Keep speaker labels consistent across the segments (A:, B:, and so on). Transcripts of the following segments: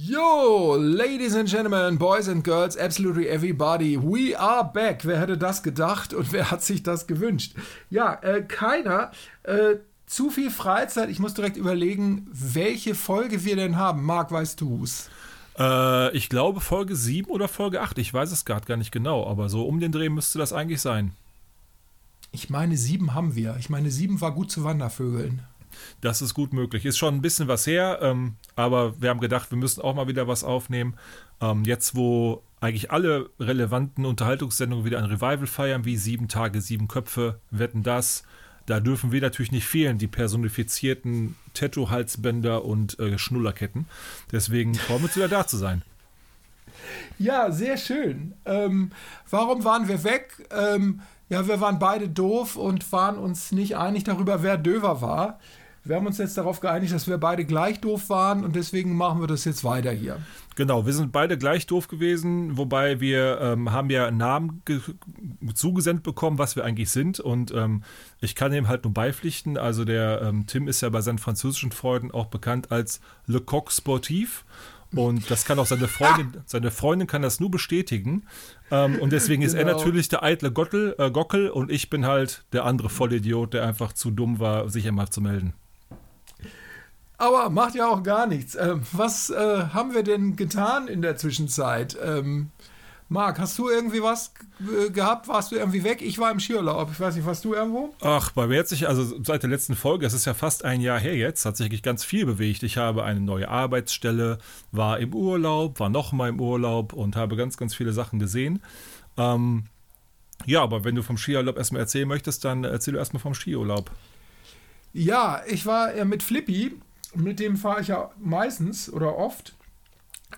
A: Yo, ladies and gentlemen, boys and girls, absolutely everybody, we are back. Wer hätte das gedacht und wer hat sich das gewünscht? Ja, äh, keiner. Äh, zu viel Freizeit. Ich muss direkt überlegen, welche Folge wir denn haben. Marc, weißt du's?
B: Äh, ich glaube Folge 7 oder Folge 8. Ich weiß es gerade gar nicht genau, aber so um den Dreh müsste das eigentlich sein.
A: Ich meine, sieben haben wir. Ich meine, sieben war gut zu Wandervögeln.
B: Das ist gut möglich. Ist schon ein bisschen was her, ähm, aber wir haben gedacht, wir müssen auch mal wieder was aufnehmen. Ähm, jetzt, wo eigentlich alle relevanten Unterhaltungssendungen wieder ein Revival feiern, wie Sieben Tage, Sieben Köpfe, Wetten das. Da dürfen wir natürlich nicht fehlen, die personifizierten Tattoo-Halsbänder und äh, Schnullerketten. Deswegen freuen wir uns wieder da zu sein.
A: Ja, sehr schön. Ähm, warum waren wir weg? Ähm, ja, wir waren beide doof und waren uns nicht einig darüber, wer Döver war. Wir haben uns jetzt darauf geeinigt, dass wir beide gleich doof waren und deswegen machen wir das jetzt weiter hier.
B: Genau, wir sind beide gleich doof gewesen, wobei wir ähm, haben ja einen Namen zugesendet bekommen, was wir eigentlich sind und ähm, ich kann ihm halt nur beipflichten. Also der ähm, Tim ist ja bei seinen französischen Freunden auch bekannt als Le Coq Sportif und das kann auch seine Freundin, seine Freundin kann das nur bestätigen. Ähm, und deswegen genau. ist er genau. natürlich der eitle Gottel, äh, Gockel und ich bin halt der andere Vollidiot, der einfach zu dumm war, sich immer zu melden.
A: Aber macht ja auch gar nichts. Ähm, was äh, haben wir denn getan in der Zwischenzeit? Ähm, Marc, hast du irgendwie was gehabt? Warst du irgendwie weg? Ich war im Skiurlaub. Ich weiß nicht, warst du irgendwo?
B: Ach, bei mir hat sich, also seit der letzten Folge, es ist ja fast ein Jahr her jetzt, hat sich wirklich ganz viel bewegt. Ich habe eine neue Arbeitsstelle, war im Urlaub, war noch mal im Urlaub und habe ganz, ganz viele Sachen gesehen. Ähm, ja, aber wenn du vom Skiurlaub erstmal erzählen möchtest, dann erzähl du erstmal vom Skiurlaub.
A: Ja, ich war äh, mit Flippy mit dem fahre ich ja meistens oder oft,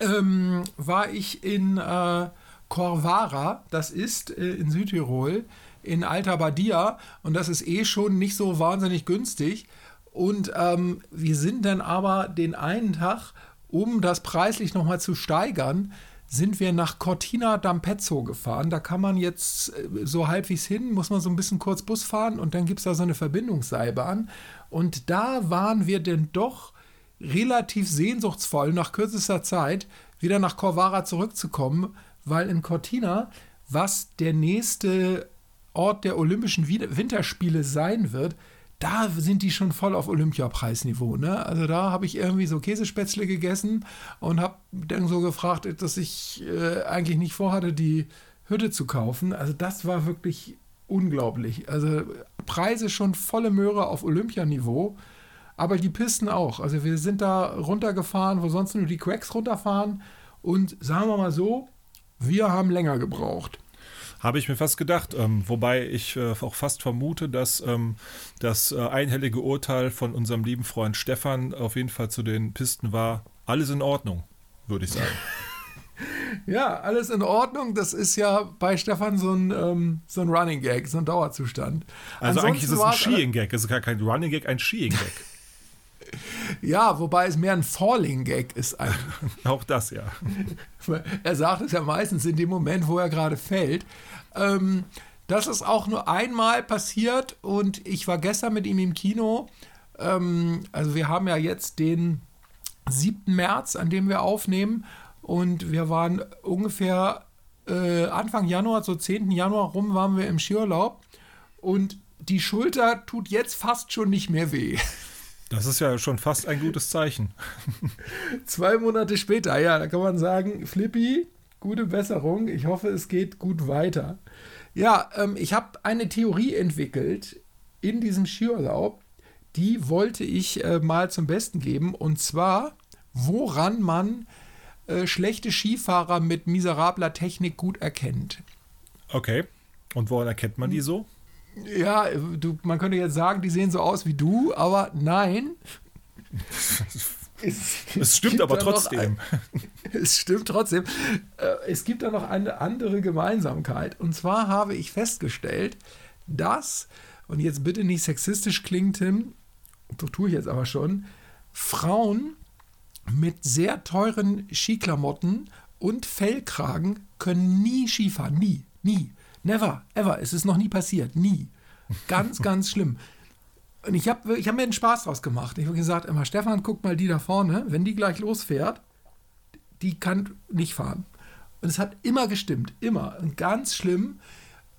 A: ähm, war ich in äh, Corvara, das ist äh, in Südtirol, in Alta Badia und das ist eh schon nicht so wahnsinnig günstig. Und ähm, wir sind dann aber den einen Tag, um das preislich nochmal zu steigern, sind wir nach Cortina d'Ampezzo gefahren. Da kann man jetzt äh, so halbwegs hin, muss man so ein bisschen kurz Bus fahren und dann gibt es da so eine Verbindungsseilbahn. Und da waren wir denn doch relativ sehnsuchtsvoll, nach kürzester Zeit wieder nach Corvara zurückzukommen, weil in Cortina, was der nächste Ort der Olympischen Winterspiele sein wird, da sind die schon voll auf Olympiapreisniveau. Ne? Also da habe ich irgendwie so Käsespätzle gegessen und habe dann so gefragt, dass ich äh, eigentlich nicht vorhatte, die Hütte zu kaufen. Also das war wirklich unglaublich. Also Preise schon volle Möhre auf Olympianiveau, aber die Pisten auch. Also wir sind da runtergefahren, wo sonst nur die Cracks runterfahren und sagen wir mal so, wir haben länger gebraucht.
B: Habe ich mir fast gedacht. Ähm, wobei ich äh, auch fast vermute, dass ähm, das äh, einhellige Urteil von unserem lieben Freund Stefan auf jeden Fall zu den Pisten war, alles in Ordnung, würde ich sagen.
A: Ja, alles in Ordnung. Das ist ja bei Stefan so ein, ähm, so ein Running Gag, so ein Dauerzustand.
B: Also Ansonsten eigentlich ist es ein Skiing Gag. Es ist gar kein Running Gag, ein Skiing Gag.
A: Ja, wobei es mehr ein Falling Gag ist eigentlich.
B: Auch das, ja.
A: Er sagt es ja meistens in dem Moment, wo er gerade fällt. Ähm, das ist auch nur einmal passiert und ich war gestern mit ihm im Kino. Ähm, also wir haben ja jetzt den 7. März, an dem wir aufnehmen und wir waren ungefähr äh, Anfang Januar, so 10. Januar rum, waren wir im Skiurlaub. Und die Schulter tut jetzt fast schon nicht mehr weh.
B: Das ist ja schon fast ein gutes Zeichen.
A: Zwei Monate später, ja, da kann man sagen, Flippy, gute Besserung. Ich hoffe, es geht gut weiter. Ja, ähm, ich habe eine Theorie entwickelt in diesem Skiurlaub. Die wollte ich äh, mal zum Besten geben. Und zwar, woran man äh, schlechte Skifahrer mit miserabler Technik gut erkennt.
B: Okay. Und woran erkennt man die so?
A: Ja, du, man könnte jetzt sagen, die sehen so aus wie du, aber nein.
B: es, es stimmt aber trotzdem.
A: Ein, es stimmt trotzdem. Äh, es gibt da noch eine andere Gemeinsamkeit. Und zwar habe ich festgestellt, dass, und jetzt bitte nicht sexistisch klingt, Tim, so tue ich jetzt aber schon, Frauen mit sehr teuren Skiklamotten und Fellkragen können nie Skifahren. Nie, nie. Never, ever. Es ist noch nie passiert. Nie. Ganz, ganz schlimm. Und ich habe ich hab mir einen Spaß draus gemacht. Ich habe gesagt, immer, Stefan, guck mal die da vorne, wenn die gleich losfährt, die kann nicht fahren. Und es hat immer gestimmt, immer. Und ganz schlimm.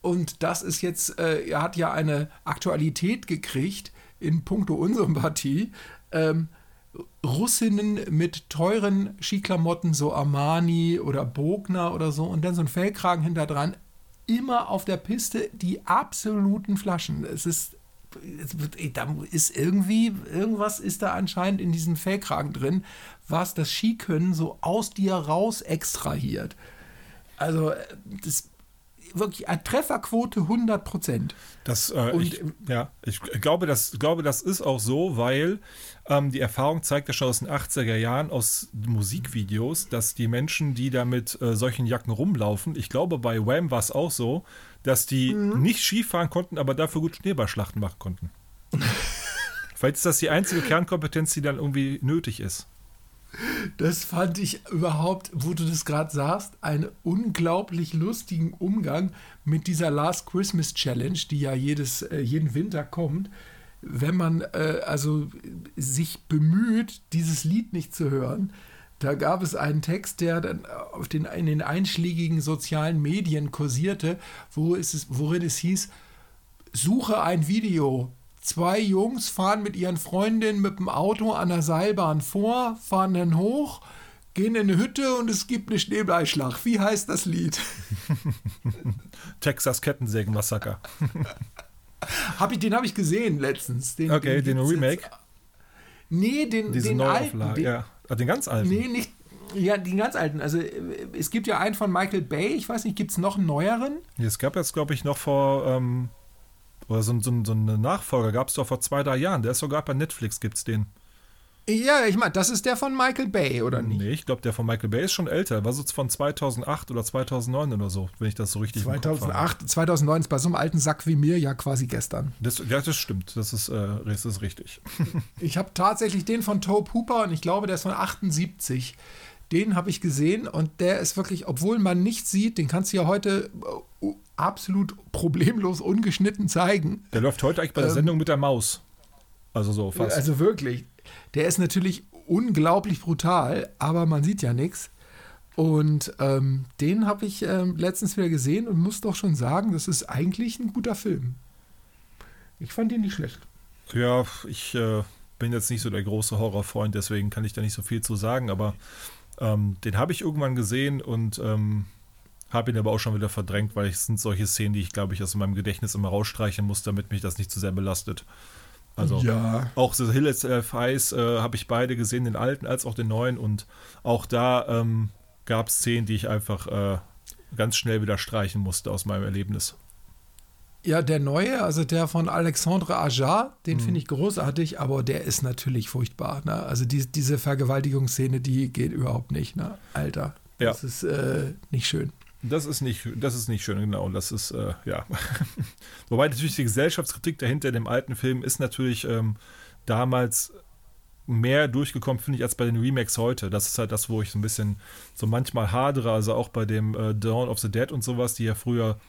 A: Und das ist jetzt, äh, er hat ja eine Aktualität gekriegt in puncto Unsympathie. Ähm, Russinnen mit teuren Skiklamotten, so Armani oder Bogner oder so, und dann so ein Fellkragen hinter dran, immer auf der Piste die absoluten Flaschen. Es ist, da ist irgendwie, irgendwas ist da anscheinend in diesem Fellkragen drin, was das Skikönnen so aus dir raus extrahiert. Also, das wirklich eine Trefferquote 100 Prozent.
B: Das, äh, ich, ja, ich glaube, das, glaube, das ist auch so, weil ähm, die Erfahrung zeigt ja schon aus den 80er Jahren aus Musikvideos, dass die Menschen, die da mit äh, solchen Jacken rumlaufen, ich glaube, bei Wham war es auch so, dass die mhm. nicht Skifahren konnten, aber dafür gut Schneeballschlachten machen konnten. Vielleicht ist das die einzige Kernkompetenz, die dann irgendwie nötig ist.
A: Das fand ich überhaupt, wo du das gerade sagst, einen unglaublich lustigen Umgang mit dieser Last Christmas Challenge, die ja jedes, äh, jeden Winter kommt. Wenn man äh, also sich bemüht, dieses Lied nicht zu hören, da gab es einen Text, der dann auf den, in den einschlägigen sozialen Medien kursierte, wo es, worin es hieß, suche ein Video, Zwei Jungs fahren mit ihren Freundinnen mit dem Auto an der Seilbahn vor, fahren dann hoch, gehen in eine Hütte und es gibt eine Schneebleischlacht. Wie heißt das Lied?
B: Texas Kettensägen-Massaker.
A: hab ich, den habe ich gesehen letztens.
B: Den, okay, den, den Remake? Jetzt,
A: nee, den,
B: Diese
A: den
B: alten. Den, ja. Ah, den ganz alten?
A: Nee, nicht. Ja, den ganz alten. Also es gibt ja einen von Michael Bay. Ich weiß nicht, gibt es noch einen neueren?
B: Es gab jetzt, glaube ich, noch vor... Ähm oder so, so, so eine Nachfolger gab es doch vor zwei, drei Jahren. Der ist sogar bei Netflix, gibt es den.
A: Ja, ich meine, das ist der von Michael Bay, oder nicht?
B: Nee, ich glaube, der von Michael Bay ist schon älter. War so von 2008 oder 2009 oder so, wenn ich das so richtig
A: 2008, 2009 ist bei so einem alten Sack wie mir ja quasi gestern.
B: Das, ja, das stimmt. Das ist, äh, das ist richtig.
A: ich habe tatsächlich den von Tobe Hooper und ich glaube, der ist von 78. Den habe ich gesehen und der ist wirklich, obwohl man nichts sieht, den kannst du ja heute äh, absolut problemlos ungeschnitten zeigen.
B: Der läuft heute eigentlich bei der ähm, Sendung mit der Maus. Also so fast.
A: Also wirklich. Der ist natürlich unglaublich brutal, aber man sieht ja nichts. Und ähm, den habe ich ähm, letztens wieder gesehen und muss doch schon sagen, das ist eigentlich ein guter Film. Ich fand ihn nicht schlecht.
B: Ja, ich äh, bin jetzt nicht so der große Horrorfreund, deswegen kann ich da nicht so viel zu sagen, aber ähm, den habe ich irgendwann gesehen und ähm, habe ihn aber auch schon wieder verdrängt, weil es sind solche Szenen, die ich, glaube ich, aus meinem Gedächtnis immer rausstreichen muss, damit mich das nicht zu sehr belastet. Also ja. auch The Hill Itself Ice äh, habe ich beide gesehen, den alten als auch den neuen. Und auch da ähm, gab es Szenen, die ich einfach äh, ganz schnell wieder streichen musste aus meinem Erlebnis.
A: Ja, der neue, also der von Alexandre Ajar, den mhm. finde ich großartig, aber der ist natürlich furchtbar. Ne? Also die, diese Vergewaltigungsszene, die geht überhaupt nicht, ne? Alter. Das ja. ist äh, nicht schön.
B: Das ist nicht, das ist nicht schön, genau. Das ist, äh, ja. Wobei natürlich die Gesellschaftskritik dahinter dem alten Film ist natürlich ähm, damals mehr durchgekommen, finde ich, als bei den Remakes heute. Das ist halt das, wo ich so ein bisschen so manchmal hadere, also auch bei dem äh, Dawn of the Dead und sowas, die ja früher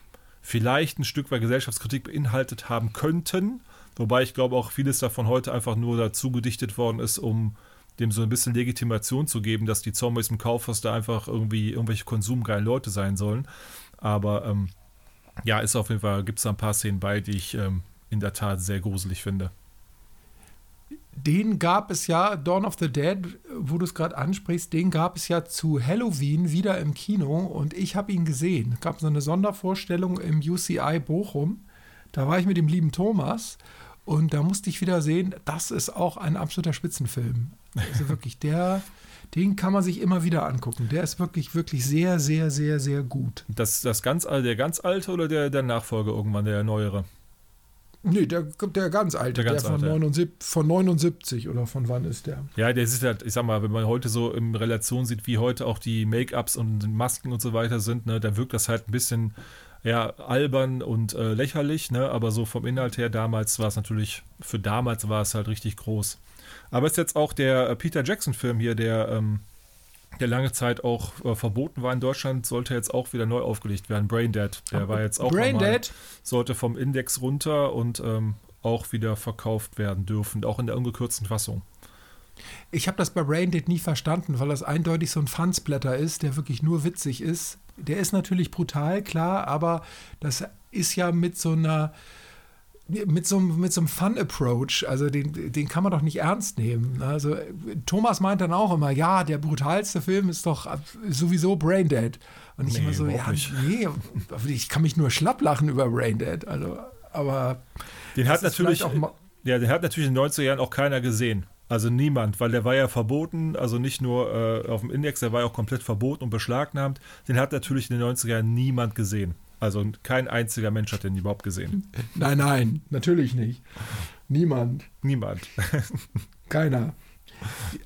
B: vielleicht ein Stück weit Gesellschaftskritik beinhaltet haben könnten. Wobei ich glaube auch vieles davon heute einfach nur dazu gedichtet worden ist, um dem so ein bisschen Legitimation zu geben, dass die Zombies im Kaufhaus da einfach irgendwie irgendwelche konsumgeilen Leute sein sollen. Aber ähm, ja, ist auf jeden Fall, gibt es da ein paar Szenen bei, die ich ähm, in der Tat sehr gruselig finde.
A: Den gab es ja, Dawn of the Dead, wo du es gerade ansprichst, den gab es ja zu Halloween wieder im Kino und ich habe ihn gesehen. Es gab so eine Sondervorstellung im UCI Bochum. Da war ich mit dem lieben Thomas und da musste ich wieder sehen, das ist auch ein absoluter Spitzenfilm. Also wirklich, der, den kann man sich immer wieder angucken. Der ist wirklich, wirklich sehr, sehr, sehr, sehr gut.
B: Das, das ganz, der ganz alte oder der, der Nachfolger irgendwann, der neuere?
A: Nee, der, der ganz alte, der, ganz der von, alte. 79, von 79 oder von wann ist der?
B: Ja, der ist halt, ich sag mal, wenn man heute so in Relation sieht, wie heute auch die Make-ups und Masken und so weiter sind, ne, da wirkt das halt ein bisschen ja, albern und äh, lächerlich, ne? aber so vom Inhalt her damals war es natürlich, für damals war es halt richtig groß. Aber ist jetzt auch der äh, Peter Jackson-Film hier, der, ähm, der lange Zeit auch äh, verboten war in Deutschland, sollte jetzt auch wieder neu aufgelegt werden. Braindead, der war jetzt auch
A: Braindead
B: sollte vom Index runter und ähm, auch wieder verkauft werden dürfen, auch in der ungekürzten Fassung.
A: Ich habe das bei Braindead nie verstanden, weil das eindeutig so ein Fansblätter ist, der wirklich nur witzig ist. Der ist natürlich brutal, klar, aber das ist ja mit so einer mit so, mit so einem Fun-Approach, also den, den kann man doch nicht ernst nehmen. Also Thomas meint dann auch immer, ja, der brutalste Film ist doch sowieso Braindead. Und ich nee, immer so, ja, nicht. nee, ich kann mich nur schlapp lachen über Braindead. Also, aber
B: den hat natürlich auch ja, den hat natürlich in den 90er Jahren auch keiner gesehen. Also niemand, weil der war ja verboten, also nicht nur äh, auf dem Index, der war ja auch komplett verboten und beschlagnahmt. Den hat natürlich in den 90er Jahren niemand gesehen. Also kein einziger Mensch hat den überhaupt gesehen.
A: Nein, nein, natürlich nicht. Niemand.
B: Niemand.
A: Keiner.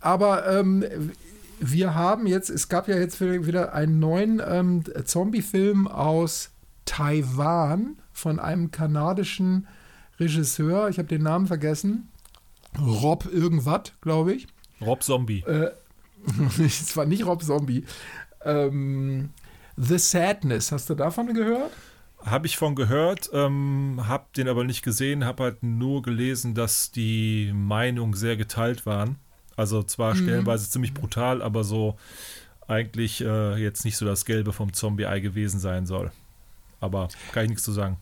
A: Aber ähm, wir haben jetzt, es gab ja jetzt wieder einen neuen ähm, Zombie-Film aus Taiwan von einem kanadischen Regisseur. Ich habe den Namen vergessen. Rob irgendwas, glaube ich.
B: Rob Zombie. Äh,
A: es war nicht Rob Zombie. Ähm, The Sadness, hast du davon gehört?
B: Habe ich von gehört, ähm, habe den aber nicht gesehen, habe halt nur gelesen, dass die Meinungen sehr geteilt waren. Also zwar mhm. stellenweise ziemlich brutal, aber so eigentlich äh, jetzt nicht so das Gelbe vom Zombie-Ei gewesen sein soll. Aber kann ich nichts zu sagen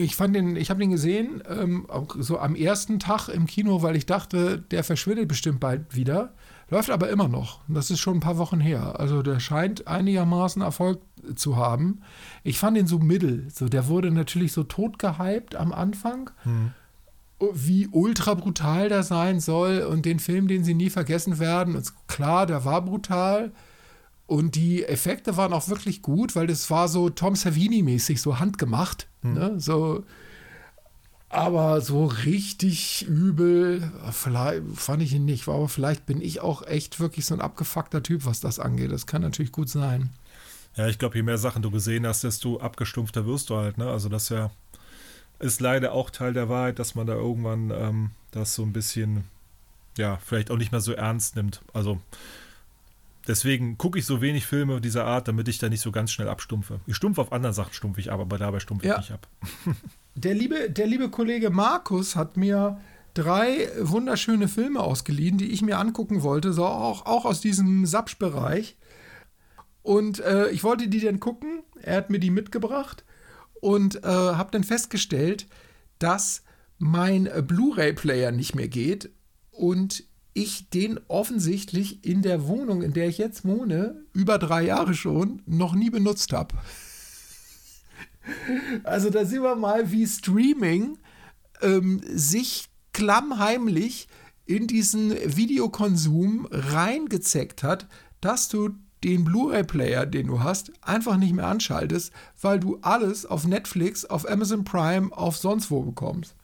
A: ich fand den, ich habe den gesehen, ähm, so am ersten Tag im Kino, weil ich dachte, der verschwindet bestimmt bald wieder. Läuft aber immer noch. Das ist schon ein paar Wochen her. Also der scheint einigermaßen Erfolg zu haben. Ich fand ihn so mittel. So, der wurde natürlich so tot gehypt am Anfang. Hm. Wie ultra brutal der sein soll und den Film, den sie nie vergessen werden. Und klar, der war brutal. Und die Effekte waren auch wirklich gut, weil das war so Tom Savini-mäßig, so handgemacht. Hm. Ne? So, aber so richtig übel, vielleicht fand ich ihn nicht. Aber vielleicht bin ich auch echt wirklich so ein abgefuckter Typ, was das angeht. Das kann natürlich gut sein.
B: Ja, ich glaube, je mehr Sachen du gesehen hast, desto abgestumpfter wirst du halt. Ne? Also das ja ist leider auch Teil der Wahrheit, dass man da irgendwann ähm, das so ein bisschen, ja, vielleicht auch nicht mehr so ernst nimmt. Also Deswegen gucke ich so wenig Filme dieser Art, damit ich da nicht so ganz schnell abstumpfe. Ich stumpfe auf anderen Sachen stumpfe ich ab, aber dabei stumpfe ich nicht ab.
A: der, liebe, der liebe Kollege Markus hat mir drei wunderschöne Filme ausgeliehen, die ich mir angucken wollte, so auch, auch aus diesem Sapsch-Bereich. Und äh, ich wollte die dann gucken. Er hat mir die mitgebracht und äh, habe dann festgestellt, dass mein Blu-ray-Player nicht mehr geht und ich den offensichtlich in der Wohnung, in der ich jetzt wohne, über drei Jahre schon, noch nie benutzt habe. Also da sehen wir mal, wie Streaming ähm, sich klammheimlich in diesen Videokonsum reingezeckt hat, dass du den Blu-ray-Player, den du hast, einfach nicht mehr anschaltest, weil du alles auf Netflix, auf Amazon Prime, auf sonst wo bekommst.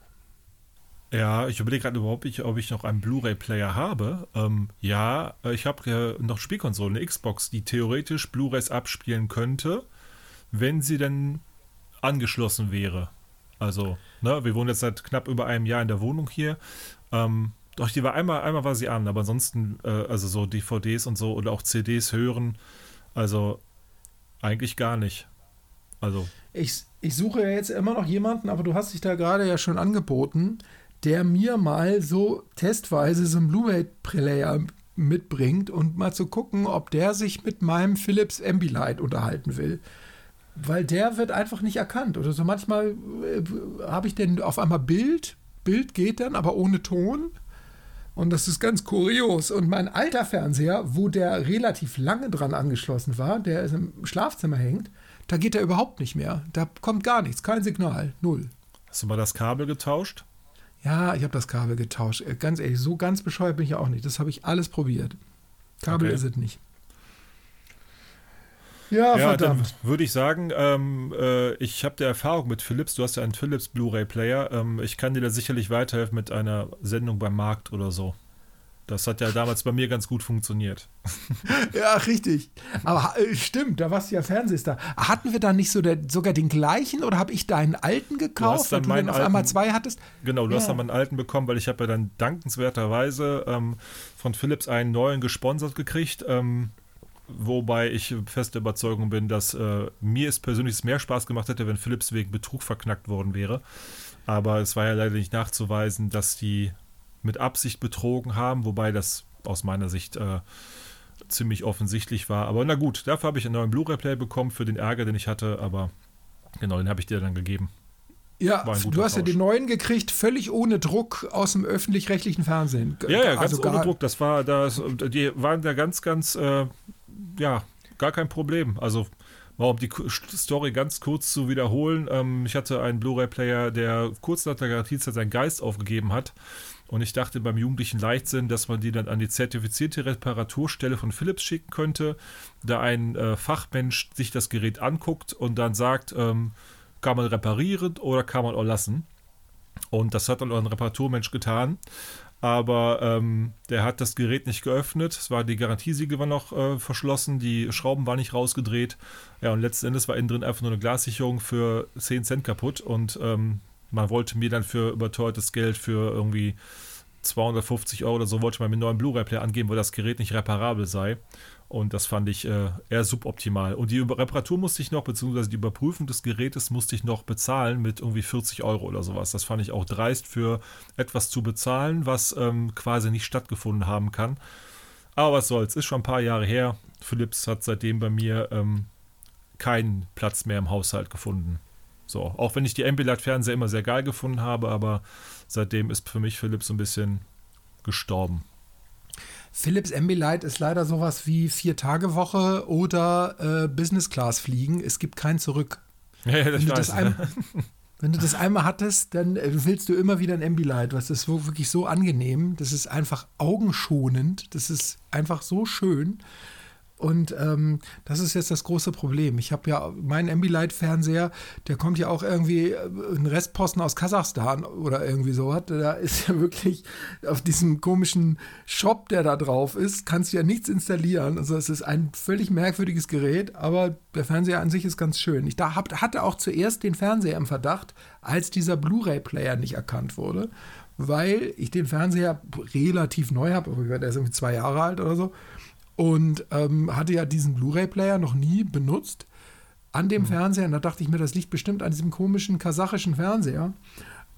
B: Ja, ich überlege gerade überhaupt nicht, ob ich noch einen Blu-ray-Player habe. Ähm, ja, äh, ich habe ja noch Spielkonsolen, eine Xbox, die theoretisch Blu-rays abspielen könnte, wenn sie denn angeschlossen wäre. Also, ne, wir wohnen jetzt seit knapp über einem Jahr in der Wohnung hier. Ähm, doch, die war einmal, einmal war sie an, aber ansonsten, äh, also so DVDs und so oder auch CDs hören, also eigentlich gar nicht. Also.
A: Ich, ich suche ja jetzt immer noch jemanden, aber du hast dich da gerade ja schon angeboten der mir mal so testweise so einen Blu-ray-Player mitbringt und mal zu gucken, ob der sich mit meinem Philips Ambilight unterhalten will. Weil der wird einfach nicht erkannt. Oder so manchmal äh, habe ich denn auf einmal Bild, Bild geht dann, aber ohne Ton. Und das ist ganz kurios. Und mein alter Fernseher, wo der relativ lange dran angeschlossen war, der im Schlafzimmer hängt, da geht er überhaupt nicht mehr. Da kommt gar nichts, kein Signal, null.
B: Hast du mal das Kabel getauscht?
A: Ja, ich habe das Kabel getauscht. Äh, ganz ehrlich, so ganz bescheuert bin ich auch nicht. Das habe ich alles probiert. Kabel okay. ist es nicht.
B: Ja, ja verdammt. Dann würde ich sagen, ähm, äh, ich habe der Erfahrung mit Philips. Du hast ja einen Philips Blu-ray-Player. Ähm, ich kann dir da sicherlich weiterhelfen mit einer Sendung beim Markt oder so. Das hat ja damals bei mir ganz gut funktioniert.
A: ja, richtig. Aber äh, stimmt, da warst du ja Fernsehstar. Hatten wir da nicht so der, sogar den gleichen oder habe ich deinen alten gekauft,
B: weil du dann
A: auf einmal zwei hattest?
B: Genau, du ja. hast dann meinen alten bekommen, weil ich habe ja dann dankenswerterweise ähm, von Philips einen neuen gesponsert gekriegt. Ähm, wobei ich feste Überzeugung bin, dass äh, mir es persönlich mehr Spaß gemacht hätte, wenn Philips wegen Betrug verknackt worden wäre. Aber es war ja leider nicht nachzuweisen, dass die mit Absicht betrogen haben, wobei das aus meiner Sicht äh, ziemlich offensichtlich war. Aber na gut, dafür habe ich einen neuen Blu-ray-Player bekommen für den Ärger, den ich hatte, aber genau, den habe ich dir dann gegeben.
A: Ja, du hast Tausch. ja den neuen gekriegt, völlig ohne Druck aus dem öffentlich-rechtlichen Fernsehen.
B: Ja, ja, ganz also ohne Druck. Das war, das, die waren da ganz, ganz, äh, ja, gar kein Problem. Also, mal um die Story ganz kurz zu wiederholen. Ähm, ich hatte einen Blu-ray-Player, der kurz nach der Garantiezeit seinen Geist aufgegeben hat. Und ich dachte beim jugendlichen Leichtsinn, dass man die dann an die zertifizierte Reparaturstelle von Philips schicken könnte, da ein äh, Fachmensch sich das Gerät anguckt und dann sagt, ähm, kann man reparieren oder kann man auch lassen. Und das hat dann auch ein Reparaturmensch getan. Aber ähm, der hat das Gerät nicht geöffnet. Es war die Garantiesiegel war noch äh, verschlossen, die Schrauben waren nicht rausgedreht. Ja, und letzten Endes war innen drin einfach nur eine Glassicherung für 10 Cent kaputt. Und ähm, man wollte mir dann für überteuertes Geld für irgendwie 250 Euro oder so, wollte man mir einen neuen Blu-ray-Player angeben, weil das Gerät nicht reparabel sei. Und das fand ich äh, eher suboptimal. Und die Reparatur musste ich noch, beziehungsweise die Überprüfung des Gerätes musste ich noch bezahlen mit irgendwie 40 Euro oder sowas. Das fand ich auch dreist für etwas zu bezahlen, was ähm, quasi nicht stattgefunden haben kann. Aber was soll's, ist schon ein paar Jahre her. Philips hat seitdem bei mir ähm, keinen Platz mehr im Haushalt gefunden. So, auch wenn ich die Ambilight-Fernseher immer sehr geil gefunden habe, aber seitdem ist für mich Philips so ein bisschen gestorben.
A: Philips Ambilight ist leider sowas wie Vier-Tage-Woche oder äh, Business-Class-Fliegen. Es gibt kein Zurück.
B: Ja, ja, das wenn, du das ein,
A: wenn du das einmal hattest, dann äh, willst du immer wieder ein Ambilight. Was ist wirklich so angenehm. Das ist einfach augenschonend. Das ist einfach so schön. Und ähm, das ist jetzt das große Problem. Ich habe ja meinen Ambilight-Fernseher, der kommt ja auch irgendwie äh, ein Restposten aus Kasachstan oder irgendwie so. Da ist ja wirklich auf diesem komischen Shop, der da drauf ist, kannst du ja nichts installieren. Also es ist ein völlig merkwürdiges Gerät, aber der Fernseher an sich ist ganz schön. Ich da hab, hatte auch zuerst den Fernseher im Verdacht, als dieser Blu-ray-Player nicht erkannt wurde, weil ich den Fernseher relativ neu habe. Der ist irgendwie zwei Jahre alt oder so und ähm, hatte ja diesen Blu-ray-Player noch nie benutzt an dem mhm. Fernseher. Und da dachte ich mir, das liegt bestimmt an diesem komischen kasachischen Fernseher.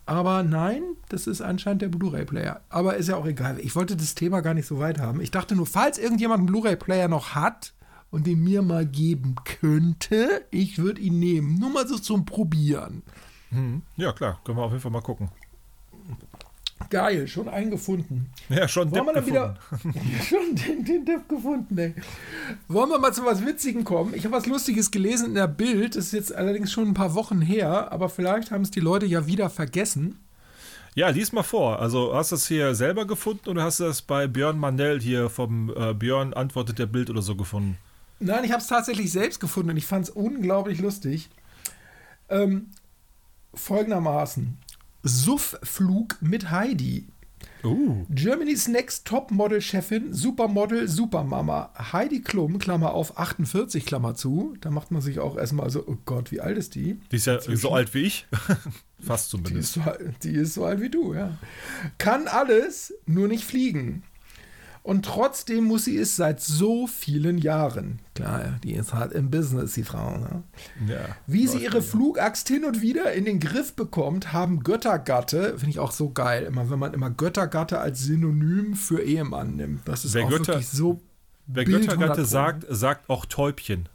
A: Aber nein, das ist anscheinend der Blu-ray-Player. Aber ist ja auch egal. Ich wollte das Thema gar nicht so weit haben. Ich dachte nur, falls irgendjemand einen Blu-ray-Player noch hat und den mir mal geben könnte, ich würde ihn nehmen. Nur mal so zum Probieren.
B: Mhm. Ja, klar. Können wir auf jeden Fall mal gucken.
A: Geil, schon eingefunden.
B: Ja, schon
A: Wollen wir dann wieder schon den, den Depp gefunden, ey. Wollen wir mal zu was Witzigen kommen? Ich habe was Lustiges gelesen in der Bild. Das ist jetzt allerdings schon ein paar Wochen her, aber vielleicht haben es die Leute ja wieder vergessen.
B: Ja, lies mal vor. Also hast du es hier selber gefunden oder hast du das bei Björn Mandel hier vom äh, Björn antwortet der Bild oder so gefunden?
A: Nein, ich habe es tatsächlich selbst gefunden und ich fand es unglaublich lustig. Ähm, folgendermaßen. Suffflug mit Heidi. Uh. Germany's Next Topmodel-Chefin, Supermodel, Supermama. Heidi Klum, Klammer auf 48, Klammer zu. Da macht man sich auch erstmal so, oh Gott, wie alt ist die?
B: Die ist ja Inzwischen. so alt wie ich. Fast zumindest.
A: Die ist, so, die ist so alt wie du, ja. Kann alles, nur nicht fliegen. Und trotzdem muss sie es seit so vielen Jahren. Klar, die ist halt im Business, die Frau. Ne? Ja, Wie sie ihre Flugaxt hin und wieder in den Griff bekommt, haben Göttergatte, finde ich auch so geil, immer wenn man immer Göttergatte als Synonym für Ehemann nimmt. Das ist wer auch Götter, wirklich so.
B: Wer Göttergatte sagt, sagt auch Täubchen.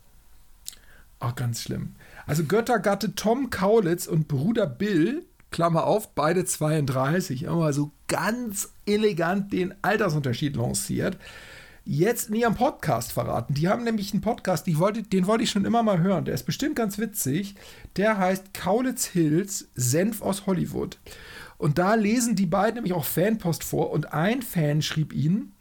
A: Auch ganz schlimm. Also Göttergatte Tom Kaulitz und Bruder Bill Klammer auf, beide 32, immer so ganz elegant den Altersunterschied lanciert. Jetzt in ihrem Podcast verraten. Die haben nämlich einen Podcast, wollte, den wollte ich schon immer mal hören. Der ist bestimmt ganz witzig. Der heißt Kaulitz Hills Senf aus Hollywood. Und da lesen die beiden nämlich auch Fanpost vor. Und ein Fan schrieb ihnen: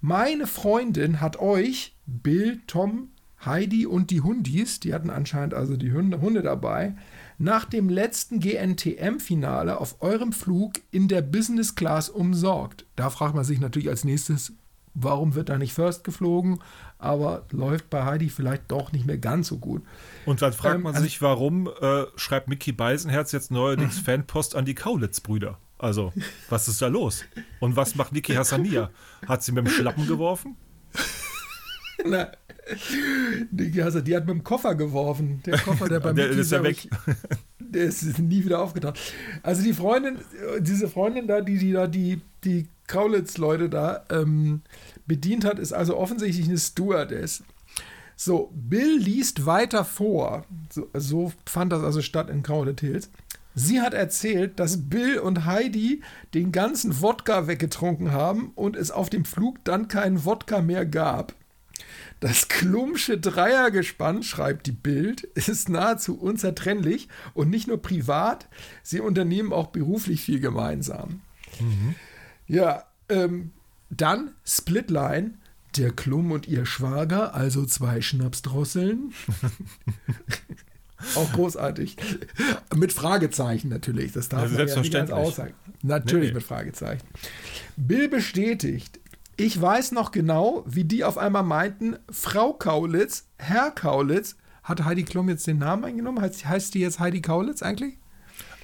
A: Meine Freundin hat euch, Bill, Tom, Heidi und die Hundis, die hatten anscheinend also die Hunde, Hunde dabei, nach dem letzten GNTM-Finale auf eurem Flug in der Business Class umsorgt. Da fragt man sich natürlich als nächstes, warum wird da nicht First geflogen? Aber läuft bei Heidi vielleicht doch nicht mehr ganz so gut.
B: Und dann fragt ähm, man also, sich, warum äh, schreibt Mickey Beisenherz jetzt neuerdings Fanpost an die Kaulitz-Brüder? Also, was ist da los? Und was macht Niki Hassania? Hat sie mit dem Schlappen geworfen?
A: Na, Die, also, die hat mit dem Koffer geworfen. Der Koffer, der beim
B: der ist ja weg.
A: Der ist nie wieder aufgetaucht. Also die Freundin, diese Freundin da, die, die da die, die Kaulitz-Leute da ähm, bedient hat, ist also offensichtlich eine Stewardess. So, Bill liest weiter vor. So, so fand das also statt in Crowded Hills. Sie hat erzählt, dass Bill und Heidi den ganzen Wodka weggetrunken haben und es auf dem Flug dann keinen Wodka mehr gab. Das Klumpsche Dreiergespann, schreibt die Bild, ist nahezu unzertrennlich und nicht nur privat, sie unternehmen auch beruflich viel gemeinsam. Mhm. Ja, ähm, dann Splitline, der Klum und ihr Schwager, also zwei Schnapsdrosseln. Auch großartig. mit Fragezeichen natürlich. Das darf
B: also man ja nicht als
A: Aussage. Natürlich nee. mit Fragezeichen. Bill bestätigt, ich weiß noch genau, wie die auf einmal meinten, Frau Kaulitz, Herr Kaulitz. Hat Heidi Klum jetzt den Namen eingenommen? Heißt, heißt die jetzt Heidi Kaulitz eigentlich?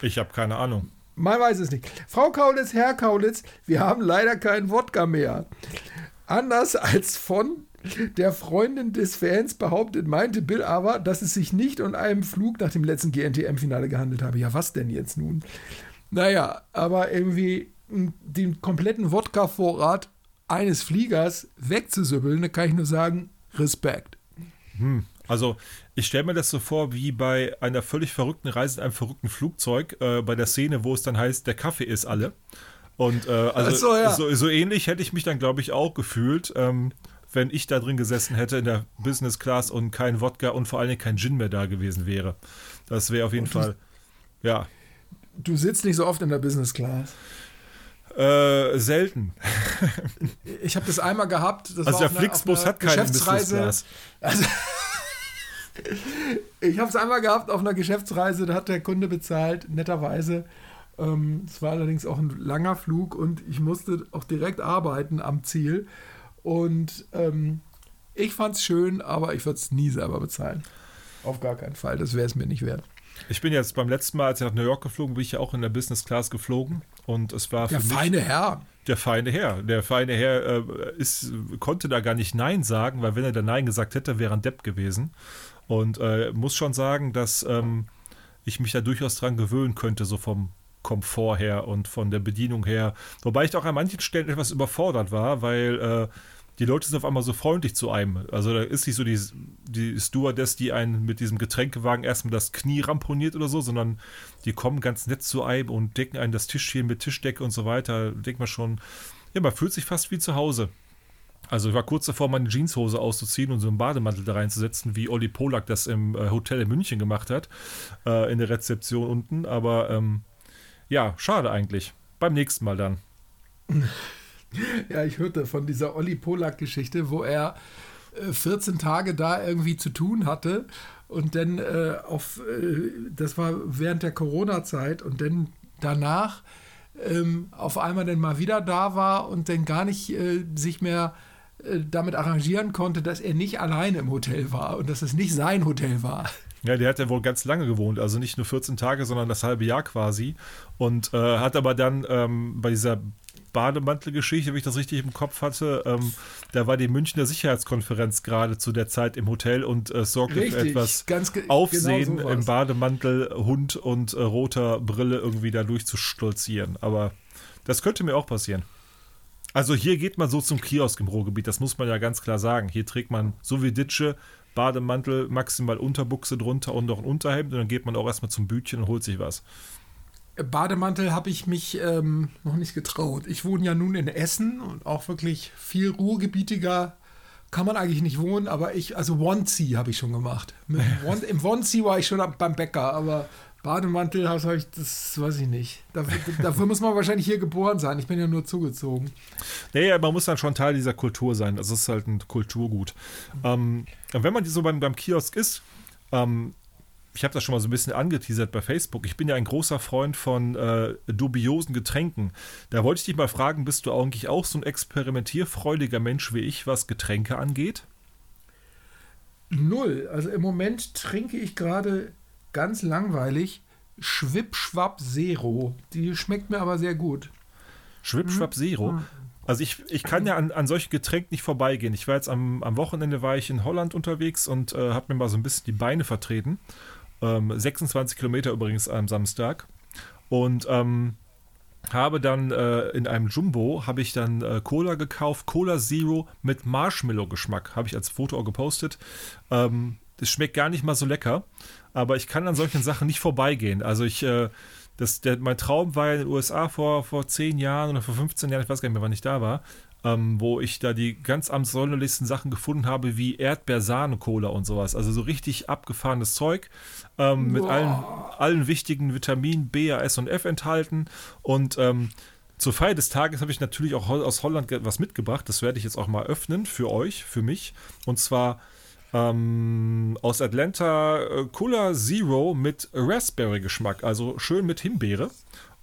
B: Ich habe keine Ahnung.
A: Man weiß es nicht. Frau Kaulitz, Herr Kaulitz, wir haben leider keinen Wodka mehr. Anders als von der Freundin des Fans behauptet, meinte Bill aber, dass es sich nicht um einen Flug nach dem letzten GNTM-Finale gehandelt habe. Ja, was denn jetzt nun? Naja, aber irgendwie den kompletten Wodka-Vorrat eines Fliegers wegzusübbeln, da kann ich nur sagen, Respekt.
B: Hm. Also ich stelle mir das so vor wie bei einer völlig verrückten Reise in einem verrückten Flugzeug, äh, bei der Szene, wo es dann heißt, der Kaffee ist alle. Und äh, also so, ja. so, so, ähnlich hätte ich mich dann, glaube ich, auch gefühlt, ähm, wenn ich da drin gesessen hätte in der Business Class und kein Wodka und vor allen Dingen kein Gin mehr da gewesen wäre. Das wäre auf jeden Fall, ja.
A: Du sitzt nicht so oft in der Business Class.
B: Äh, selten.
A: ich habe das einmal gehabt.
B: Das also der einer, Flixbus hat keine Class. Also
A: ich habe es einmal gehabt auf einer Geschäftsreise, da hat der Kunde bezahlt, netterweise. Ähm, es war allerdings auch ein langer Flug und ich musste auch direkt arbeiten am Ziel. Und ähm, ich fand es schön, aber ich würde es nie selber bezahlen. Auf gar keinen Fall. Das wäre es mir nicht wert.
B: Ich bin jetzt beim letzten Mal, als ich nach New York geflogen bin, ich ja auch in der Business Class geflogen. Und es war
A: Der feine Herr.
B: Der feine Herr. Der feine Herr äh, ist, konnte da gar nicht Nein sagen, weil wenn er da Nein gesagt hätte, wäre er ein Depp gewesen. Und äh, muss schon sagen, dass ähm, ich mich da durchaus dran gewöhnen könnte, so vom Komfort her und von der Bedienung her. Wobei ich auch an manchen Stellen etwas überfordert war, weil äh, die Leute sind auf einmal so freundlich zu einem. Also da ist nicht so die, die Stewardess, die einen mit diesem Getränkewagen erstmal das Knie ramponiert oder so, sondern die kommen ganz nett zu einem und decken einen das Tischchen mit Tischdecke und so weiter. Denkt man schon, ja, man fühlt sich fast wie zu Hause. Also ich war kurz davor, meine Jeanshose auszuziehen und so einen Bademantel da reinzusetzen, wie Olli Polak das im äh, Hotel in München gemacht hat, äh, in der Rezeption unten. Aber ähm, ja, schade eigentlich. Beim nächsten Mal dann.
A: Ja, ich hörte von dieser Olli Polak-Geschichte, wo er 14 äh, Tage da irgendwie zu tun hatte und dann äh, auf, äh, das war während der Corona-Zeit und dann danach ähm, auf einmal dann mal wieder da war und dann gar nicht äh, sich mehr äh, damit arrangieren konnte, dass er nicht alleine im Hotel war und dass es nicht sein Hotel war.
B: Ja, der hat ja wohl ganz lange gewohnt, also nicht nur 14 Tage, sondern das halbe Jahr quasi. Und äh, hat aber dann ähm, bei dieser Bademantelgeschichte, wenn ich das richtig im Kopf hatte, ähm, da war die Münchner Sicherheitskonferenz gerade zu der Zeit im Hotel und äh, sorgte richtig, für etwas Aufsehen genau so im Bademantel, Hund und äh, roter Brille irgendwie da durchzustolzieren. Aber das könnte mir auch passieren. Also hier geht man so zum Kiosk im Ruhrgebiet, das muss man ja ganz klar sagen. Hier trägt man so wie Ditsche Bademantel, maximal Unterbuchse drunter und noch ein Unterhemd und dann geht man auch erstmal zum Bütchen und holt sich was.
A: Bademantel habe ich mich ähm, noch nicht getraut. Ich wohne ja nun in Essen und auch wirklich viel ruhrgebietiger kann man eigentlich nicht wohnen, aber ich, also Onesie habe ich schon gemacht. One, Im Onesie war ich schon beim Bäcker, aber Bademantel, das, ich, das weiß ich nicht. Dafür, dafür, muss man wahrscheinlich hier geboren sein. Ich bin ja nur zugezogen.
B: Naja, man muss dann schon Teil dieser Kultur sein. Das ist halt ein Kulturgut. Ähm, wenn man so beim, beim Kiosk ist, ähm, ich habe das schon mal so ein bisschen angeteasert bei Facebook. Ich bin ja ein großer Freund von äh, dubiosen Getränken. Da wollte ich dich mal fragen, bist du eigentlich auch so ein experimentierfreudiger Mensch wie ich, was Getränke angeht?
A: Null. Also im Moment trinke ich gerade ganz langweilig. Schwip Schwapp Zero. Die schmeckt mir aber sehr gut.
B: Schwip Schwapp mhm. Zero? Also ich, ich kann ja an, an solchen Getränken nicht vorbeigehen. Ich war jetzt am, am Wochenende war ich in Holland unterwegs und äh, habe mir mal so ein bisschen die Beine vertreten. Ähm, 26 Kilometer übrigens am Samstag. Und ähm, habe dann äh, in einem Jumbo habe ich dann äh, Cola gekauft, Cola Zero mit Marshmallow-Geschmack, habe ich als Foto auch gepostet. Ähm, das schmeckt gar nicht mal so lecker, aber ich kann an solchen Sachen nicht vorbeigehen. Also ich äh, das, der, mein Traum war in den USA vor, vor 10 Jahren oder vor 15 Jahren, ich weiß gar nicht mehr, wann ich da war, ähm, wo ich da die ganz absonderlichsten Sachen gefunden habe, wie Erdbeersahne-Cola und sowas. Also so richtig abgefahrenes Zeug ähm, mit allen, allen wichtigen Vitaminen B, A, S und F enthalten. Und ähm, zur Feier des Tages habe ich natürlich auch aus Holland was mitgebracht. Das werde ich jetzt auch mal öffnen für euch, für mich. Und zwar ähm, aus Atlanta äh, Cola Zero mit Raspberry-Geschmack, also schön mit Himbeere.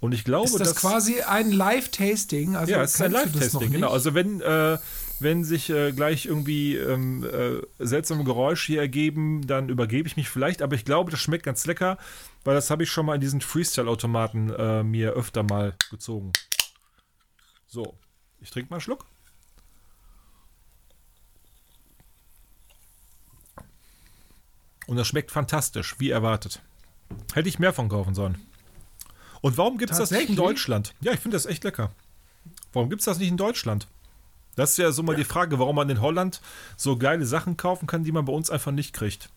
B: Und ich glaube,
A: ist das
B: dass,
A: quasi ein Live-Tasting?
B: Also ja, es ist ein Live-Tasting, genau. Also wenn, äh, wenn sich äh, gleich irgendwie ähm, äh, seltsame Geräusche hier ergeben, dann übergebe ich mich vielleicht. Aber ich glaube, das schmeckt ganz lecker, weil das habe ich schon mal in diesen Freestyle-Automaten äh, mir öfter mal gezogen. So, ich trinke mal einen Schluck. Und das schmeckt fantastisch, wie erwartet. Hätte ich mehr von kaufen sollen. Und warum gibt es das nicht in Deutschland? Ja, ich finde das echt lecker. Warum gibt es das nicht in Deutschland? Das ist ja so mal ja. die Frage, warum man in Holland so geile Sachen kaufen kann, die man bei uns einfach nicht kriegt.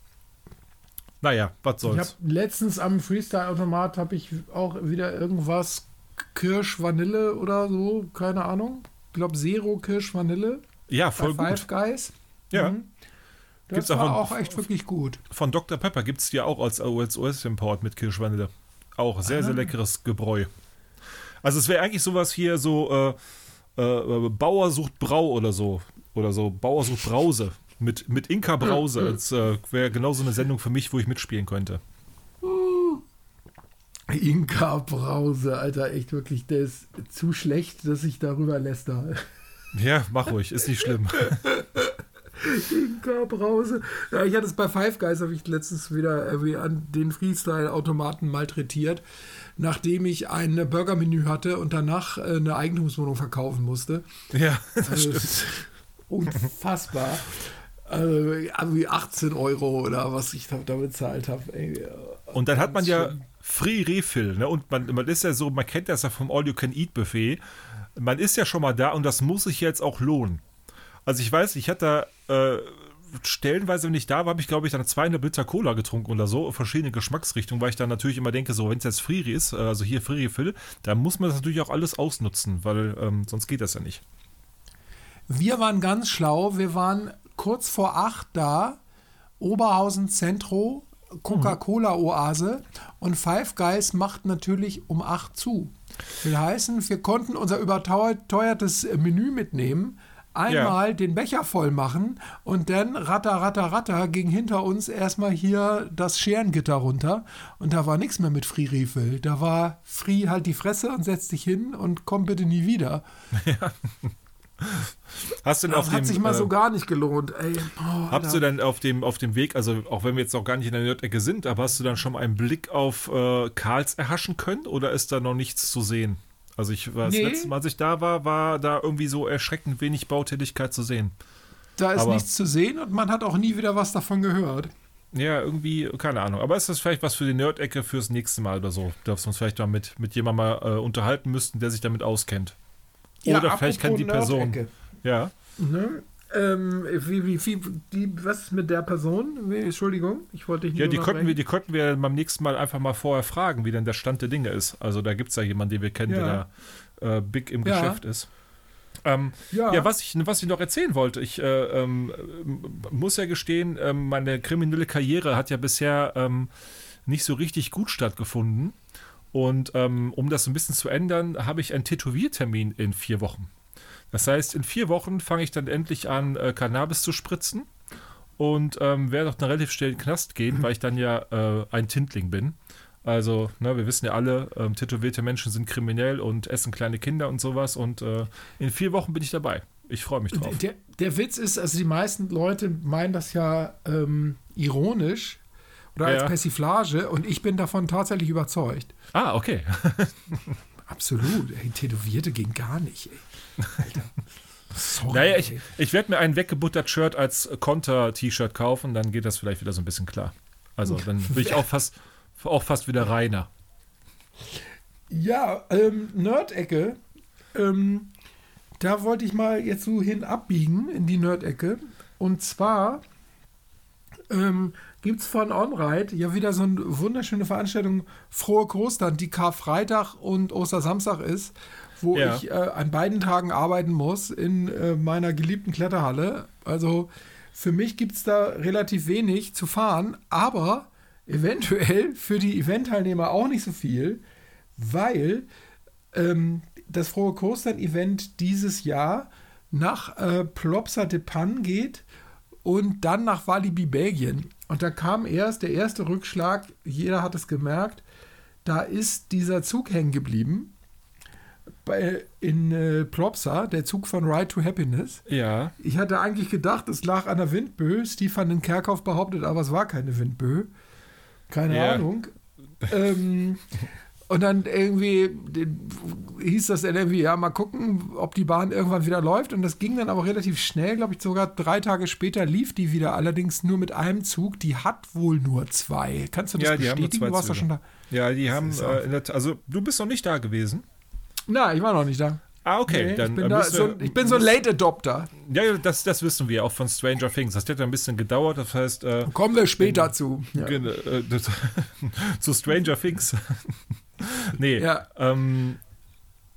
B: Naja, was soll's.
A: Letztens am Freestyle-Automat habe ich auch wieder irgendwas Kirsch Vanille oder so, keine Ahnung. Ich glaube Zero Kirsch Vanille.
B: Ja, voll
A: bei Five Guys.
B: Ja. Mhm.
A: Das gibt's war auch, von, auch echt wirklich gut.
B: Von Dr. Pepper gibt es die auch als OS-Import mit Kirschvanille. Auch sehr, sehr ah. leckeres Gebräu. Also es wäre eigentlich sowas hier so äh, äh, Bauer sucht Brau oder so. Oder so Bauer sucht Brause. Mit, mit Inka Brause. Das äh, wäre genau so eine Sendung für mich, wo ich mitspielen könnte.
A: Inka Brause, Alter, echt wirklich, der ist zu schlecht, dass ich darüber läster.
B: Ja, mach ruhig, ist nicht schlimm.
A: Brause. Ja, ich hatte es bei Five Guys, habe ich letztens wieder irgendwie an den Freestyle-Automaten malträtiert, nachdem ich ein Burgermenü hatte und danach äh, eine Eigentumswohnung verkaufen musste.
B: Ja, das also,
A: stimmt. Unfassbar. Also, also wie 18 Euro oder was ich da bezahlt habe.
B: Und dann hat man ja Free Refill, ne? Und man, man ist ja so, man kennt das ja vom All-You-Can-Eat-Buffet. Man ist ja schon mal da und das muss sich jetzt auch lohnen. Also ich weiß, ich hatte äh, stellenweise, wenn ich da war, habe ich, glaube ich, dann 200 Liter Cola getrunken oder so, verschiedene Geschmacksrichtungen, weil ich dann natürlich immer denke, so, wenn es jetzt Friri ist, äh, also hier Friri Fill, dann muss man das natürlich auch alles ausnutzen, weil ähm, sonst geht das ja nicht.
A: Wir waren ganz schlau, wir waren kurz vor acht da, Oberhausen Zentro, Coca-Cola-Oase und Five Guys macht natürlich um acht zu. Will heißen, wir konnten unser überteuertes Menü mitnehmen, einmal ja. den Becher voll machen und dann ratter, ratter, ratter ging hinter uns erstmal hier das Scherengitter runter und da war nichts mehr mit Free Refill. Da war Free halt die Fresse und setz dich hin und komm bitte nie wieder. Ja.
B: Hast du denn
A: das
B: auf
A: hat
B: dem,
A: sich mal äh, so gar nicht gelohnt, ey.
B: Oh, hast du denn auf dem, auf dem Weg, also auch wenn wir jetzt noch gar nicht in der Nerdecke sind, aber hast du dann schon mal einen Blick auf äh, Karls erhaschen können oder ist da noch nichts zu sehen? Also ich war nee. das letzte Mal, als ich da war, war da irgendwie so erschreckend wenig Bautätigkeit zu sehen.
A: Da ist Aber, nichts zu sehen und man hat auch nie wieder was davon gehört.
B: Ja, irgendwie, keine Ahnung. Aber ist das vielleicht was für die Nerd-Ecke fürs nächste Mal oder so? Dass wir uns vielleicht mal mit, mit jemandem mal äh, unterhalten müssten, der sich damit auskennt. Oder ja, vielleicht kennt die Person. Ja.
A: Ne? Ähm, wie, wie, wie, die, was ist mit der Person? Entschuldigung, ich wollte dich
B: nicht Ja, die könnten, wir, die könnten wir beim nächsten Mal einfach mal vorher fragen, wie denn der Stand der Dinge ist. Also da gibt es ja jemanden, den wir kennen, ja. der äh, big im ja. Geschäft ist. Ähm, ja. ja, was, ich, was ich noch erzählen wollte, ich äh, ähm, muss ja gestehen, ähm, meine kriminelle Karriere hat ja bisher ähm, nicht so richtig gut stattgefunden. Und ähm, um das ein bisschen zu ändern, habe ich einen Tätowiertermin in vier Wochen. Das heißt, in vier Wochen fange ich dann endlich an, äh, Cannabis zu spritzen und ähm, werde auch dann relativ schnell in den Knast gehen, weil ich dann ja äh, ein Tintling bin. Also, ne, wir wissen ja alle, ähm, tätowierte Menschen sind kriminell und essen kleine Kinder und sowas. Und äh, in vier Wochen bin ich dabei. Ich freue mich drauf.
A: Der, der, Witz ist, also die meisten Leute meinen das ja ähm, ironisch oder als ja. Persiflage und ich bin davon tatsächlich überzeugt.
B: Ah, okay.
A: absolut. Ey, Tätowierte ging gar nicht, ey. Alter.
B: Sorry, naja, ich, ich werde mir ein weggebuttert Shirt als Konter-T-Shirt kaufen, dann geht das vielleicht wieder so ein bisschen klar. Also dann bin ich auch fast, auch fast wieder reiner.
A: Ja, ähm, Nerd-Ecke. Ähm, da wollte ich mal jetzt so hin abbiegen in die Nerd-Ecke. Und zwar ähm, gibt es von OnRide ja wieder so eine wunderschöne Veranstaltung, Frohe Ostern, die Karfreitag und Ostersamstag ist, wo ja. ich äh, an beiden Tagen arbeiten muss in äh, meiner geliebten Kletterhalle. Also für mich gibt es da relativ wenig zu fahren, aber eventuell für die Eventteilnehmer auch nicht so viel, weil ähm, das Frohe Ostern-Event dieses Jahr nach äh, Plopsa de Pan geht und dann nach Walibi, Belgien. Und da kam erst der erste Rückschlag, jeder hat es gemerkt, da ist dieser Zug hängen geblieben. Bei, in äh, Plopsa, der Zug von Ride to Happiness.
B: Ja.
A: Ich hatte eigentlich gedacht, es lag an der Windböe. Steve van den Kerkhoff behauptet, aber es war keine Windböe. Keine ja. Ahnung. ähm, und dann irgendwie hieß das dann irgendwie, ja, mal gucken, ob die Bahn irgendwann wieder läuft. Und das ging dann aber relativ schnell, glaube ich, sogar drei Tage später lief die wieder, allerdings nur mit einem Zug. Die hat wohl nur zwei. Kannst du das
B: ja,
A: die bestätigen?
B: Haben nur zwei du schon da? Ja, die haben, äh, also du bist noch nicht da gewesen.
A: Nein, ich war noch nicht da.
B: Ah, okay.
A: Nee, dann, ich, bin da, so, ich bin so ein Late Adopter.
B: Ja, das, das wissen wir auch von Stranger Things. Das hat ja ein bisschen gedauert. Das heißt. Äh,
A: Kommen wir später in, zu. Ja.
B: Äh, zu Stranger Things. nee. Ja. Ähm,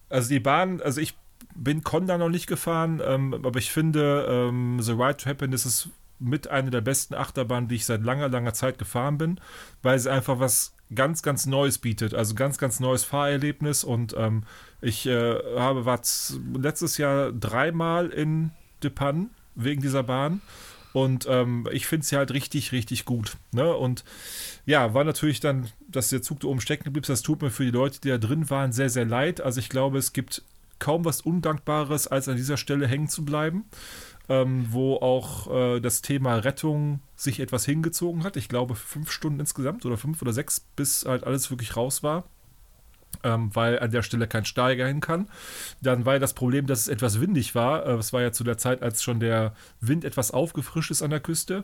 B: also die Bahn, also ich bin Conda noch nicht gefahren, ähm, aber ich finde, ähm, The Ride to Happiness ist mit einer der besten Achterbahnen, die ich seit langer, langer Zeit gefahren bin, weil sie einfach was ganz, ganz Neues bietet. Also ganz, ganz neues Fahrerlebnis und ähm, ich äh, habe war letztes Jahr dreimal in Depan wegen dieser Bahn und ähm, ich finde sie halt richtig, richtig gut. Ne? Und ja, war natürlich dann, dass der Zug da oben stecken blieb. Das tut mir für die Leute, die da drin waren, sehr, sehr leid. Also ich glaube, es gibt kaum was Undankbares, als an dieser Stelle hängen zu bleiben. Ähm, wo auch äh, das Thema Rettung sich etwas hingezogen hat. Ich glaube, fünf Stunden insgesamt oder fünf oder sechs, bis halt alles wirklich raus war ähm, weil an der Stelle kein Steiger hin kann. Dann war ja das Problem, dass es etwas windig war. Äh, es war ja zu der Zeit, als schon der Wind etwas aufgefrischt ist an der Küste,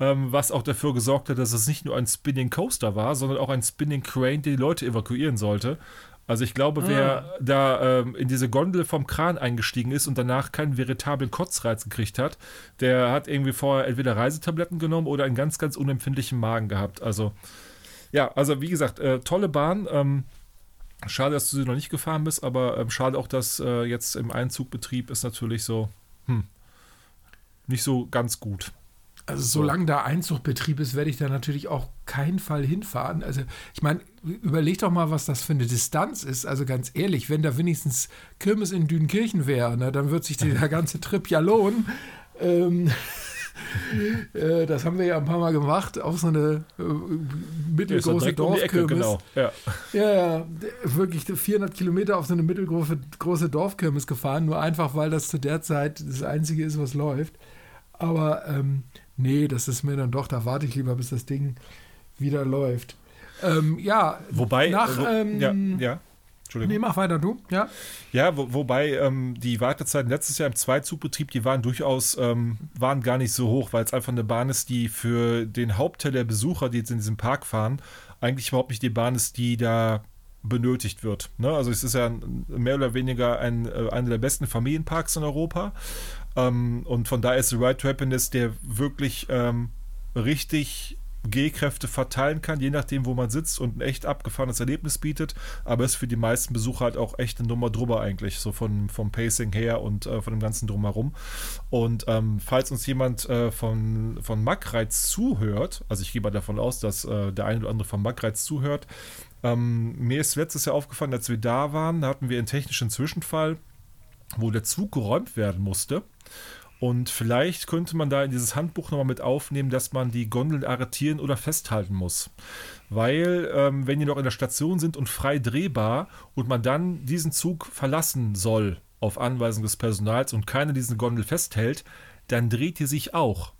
B: ähm, was auch dafür gesorgt hat, dass es nicht nur ein Spinning Coaster war, sondern auch ein Spinning Crane, der die Leute evakuieren sollte. Also ich glaube, wer ah. da ähm, in diese Gondel vom Kran eingestiegen ist und danach keinen veritablen Kotzreiz gekriegt hat, der hat irgendwie vorher entweder Reisetabletten genommen oder einen ganz, ganz unempfindlichen Magen gehabt. Also ja, also wie gesagt, äh, tolle Bahn. Ähm, Schade, dass du sie noch nicht gefahren bist, aber ähm, schade auch, dass äh, jetzt im Einzugbetrieb ist natürlich so, hm, nicht so ganz gut.
A: Also solange da Einzugbetrieb ist, werde ich da natürlich auch keinen Fall hinfahren. Also ich meine, überleg doch mal, was das für eine Distanz ist. Also ganz ehrlich, wenn da wenigstens Kirmes in Dünenkirchen wäre, ne, dann wird sich der ganze Trip ja lohnen. Ähm, Äh, das haben wir ja ein paar Mal gemacht, auf so eine äh, mittelgroße ja, Dorfkirmes. genau. ja. ja, ja, wirklich 400 Kilometer auf so eine mittelgroße große Dorfkirmes gefahren, nur einfach, weil das zu der Zeit das Einzige ist, was läuft. Aber ähm, nee, das ist mir dann doch, da warte ich lieber, bis das Ding wieder läuft. Ähm, ja,
B: wobei,
A: nach,
B: also,
A: ähm,
B: ja, ja.
A: Entschuldigung. Nee, mach weiter, du. Ja,
B: ja wo, wobei ähm, die Wartezeiten letztes Jahr im Zweizugbetrieb, die waren durchaus, ähm, waren gar nicht so hoch, weil es einfach eine Bahn ist, die für den Hauptteil der Besucher, die jetzt in diesem Park fahren, eigentlich überhaupt nicht die Bahn ist, die da benötigt wird. Ne? Also es ist ja mehr oder weniger ein, äh, einer der besten Familienparks in Europa. Ähm, und von daher ist The Ride to Happiness der wirklich ähm, richtig G-Kräfte verteilen kann, je nachdem, wo man sitzt und ein echt abgefahrenes Erlebnis bietet. Aber ist für die meisten Besucher halt auch echt eine Nummer drüber eigentlich, so von, vom Pacing her und äh, von dem ganzen Drumherum. Und ähm, falls uns jemand äh, von, von Mackreiz zuhört, also ich gehe mal davon aus, dass äh, der eine oder andere von Mackreiz zuhört, ähm, mir ist letztes Jahr aufgefallen, als wir da waren, da hatten wir einen technischen Zwischenfall, wo der Zug geräumt werden musste. Und vielleicht könnte man da in dieses Handbuch nochmal mit aufnehmen, dass man die Gondeln arretieren oder festhalten muss. Weil, ähm, wenn die noch in der Station sind und frei drehbar und man dann diesen Zug verlassen soll auf Anweisung des Personals und keiner diesen Gondel festhält, dann dreht die sich auch.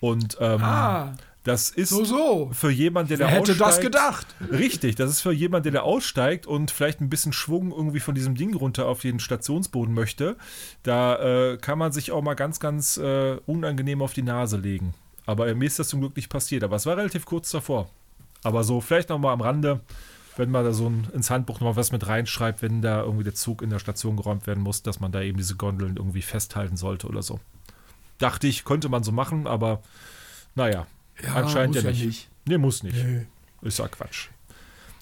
B: Und ähm, ah. Das ist
A: So, so.
B: für jemanden, der
A: Wer
B: da
A: hätte das
B: aussteigt-
A: gedacht?
B: Richtig, das ist für jemanden, der da aussteigt und vielleicht ein bisschen Schwung irgendwie von diesem Ding runter auf den Stationsboden möchte. Da äh, kann man sich auch mal ganz, ganz äh, unangenehm auf die Nase legen. Aber mir ist das zum Glück nicht passiert. Aber es war relativ kurz davor. Aber so, vielleicht noch mal am Rande, wenn man da so ein, ins Handbuch noch mal was mit reinschreibt, wenn da irgendwie der Zug in der Station geräumt werden muss, dass man da eben diese Gondeln irgendwie festhalten sollte oder so. Dachte ich, könnte man so machen, aber naja,
A: Ja,
B: anscheinend ja nicht.
A: nicht.
B: Nee, muss nicht.
A: Nö.
B: Ist ja Quatsch.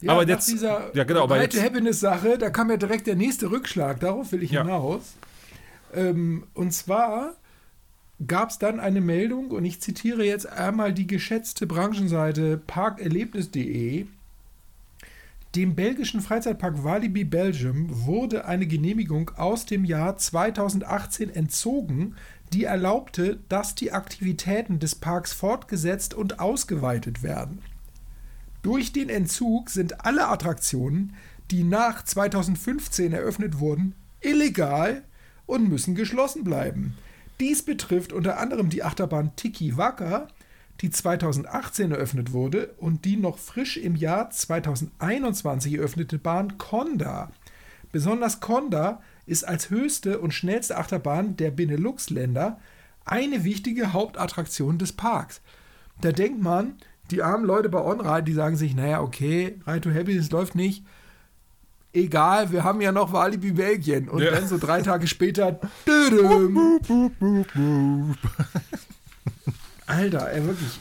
A: Ja,
B: Aber jetzt-
A: dieser
B: ja, genau, jetzt-
A: Happiness-Sache, da kam ja direkt der nächste Rückschlag, darauf will ich
B: Ja.
A: hinaus. Ähm, und zwar gab es dann eine Meldung, und ich zitiere jetzt einmal die geschätzte Branchenseite parkerlebnis.de. Dem belgischen Freizeitpark Walibi Belgium wurde eine Genehmigung aus dem Jahr 2018 entzogen, die erlaubte, dass die Aktivitäten des Parks fortgesetzt und ausgeweitet werden. Durch den Entzug sind alle Attraktionen, die nach 2015 eröffnet wurden, illegal und müssen geschlossen bleiben. Dies betrifft unter anderem die Achterbahn Tiki Waka, die 2018 eröffnet wurde und die noch frisch im Jahr 2021 eröffnete Bahn Conda. Besonders Conda ist als höchste und schnellste Achterbahn der Benelux-Länder eine wichtige Hauptattraktion des Parks. Da denkt man, die armen Leute bei OnRide, die sagen sich, naja, okay, Ride to Happiness läuft nicht. Egal, wir haben ja noch Walibi Belgien. Und
B: Ja.
A: dann so drei Tage später. Alter, ey, wirklich.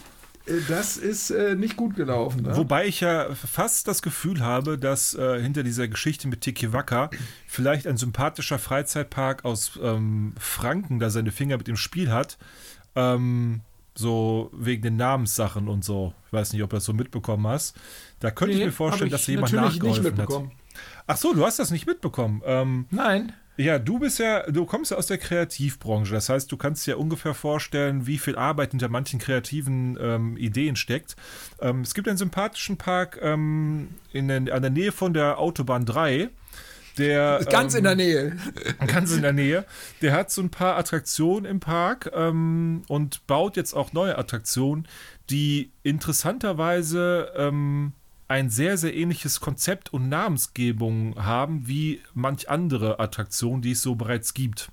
A: Das ist äh, nicht gut gelaufen. Ne?
B: Wobei ich ja fast das Gefühl habe, dass äh, hinter dieser Geschichte mit Tiki Waka vielleicht ein sympathischer Freizeitpark aus ähm, Franken da seine Finger mit dem Spiel hat. Ähm, so wegen den Namenssachen und so. Ich weiß nicht, ob du das so mitbekommen hast. Da könnte ich
A: Nee,
B: mir vorstellen, dass
A: ich
B: da jemand
A: natürlich nicht
B: nachgeholfen hat.
A: mitbekommen.
B: Ach so, du hast das nicht mitbekommen. Ähm,
A: Nein.
B: Ja, du bist ja, du kommst ja aus der Kreativbranche. Das heißt, du kannst dir ungefähr vorstellen, wie viel Arbeit hinter manchen kreativen ähm, Ideen steckt. Ähm, es gibt einen sympathischen Park ähm, in den, an der Nähe von der Autobahn 3. Der,
A: Ganz
B: ähm,
A: in der Nähe.
B: Ganz in der Nähe. Der hat so ein paar Attraktionen im Park ähm, und baut jetzt auch neue Attraktionen, die interessanterweise ähm, ein sehr, sehr ähnliches Konzept und Namensgebung haben wie manch andere Attraktionen, die es so bereits gibt.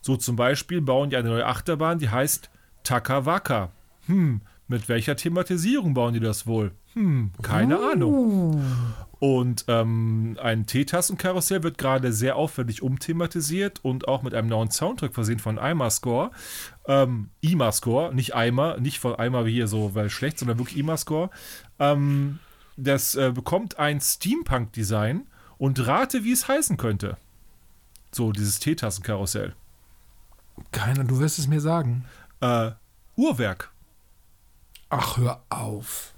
B: So zum Beispiel bauen die eine neue Achterbahn, die heißt Takawaka. Hm, mit welcher Thematisierung bauen die das wohl? Hm, keine Ahnung. Und ähm, ein Teetassenkarussell wird gerade sehr aufwendig umthematisiert und auch mit einem neuen Soundtrack versehen von IMA-Score. Ähm, IMA-Score, nicht Eimer, nicht von Eimer wie hier so, weil schlecht, sondern wirklich IMA-Score. Ähm, das äh, bekommt ein Steampunk-Design und rate, wie es heißen könnte. So, dieses Teetassenkarussell.
A: Keiner, du wirst es mir sagen.
B: Äh, Uhrwerk.
A: Ach, hör auf.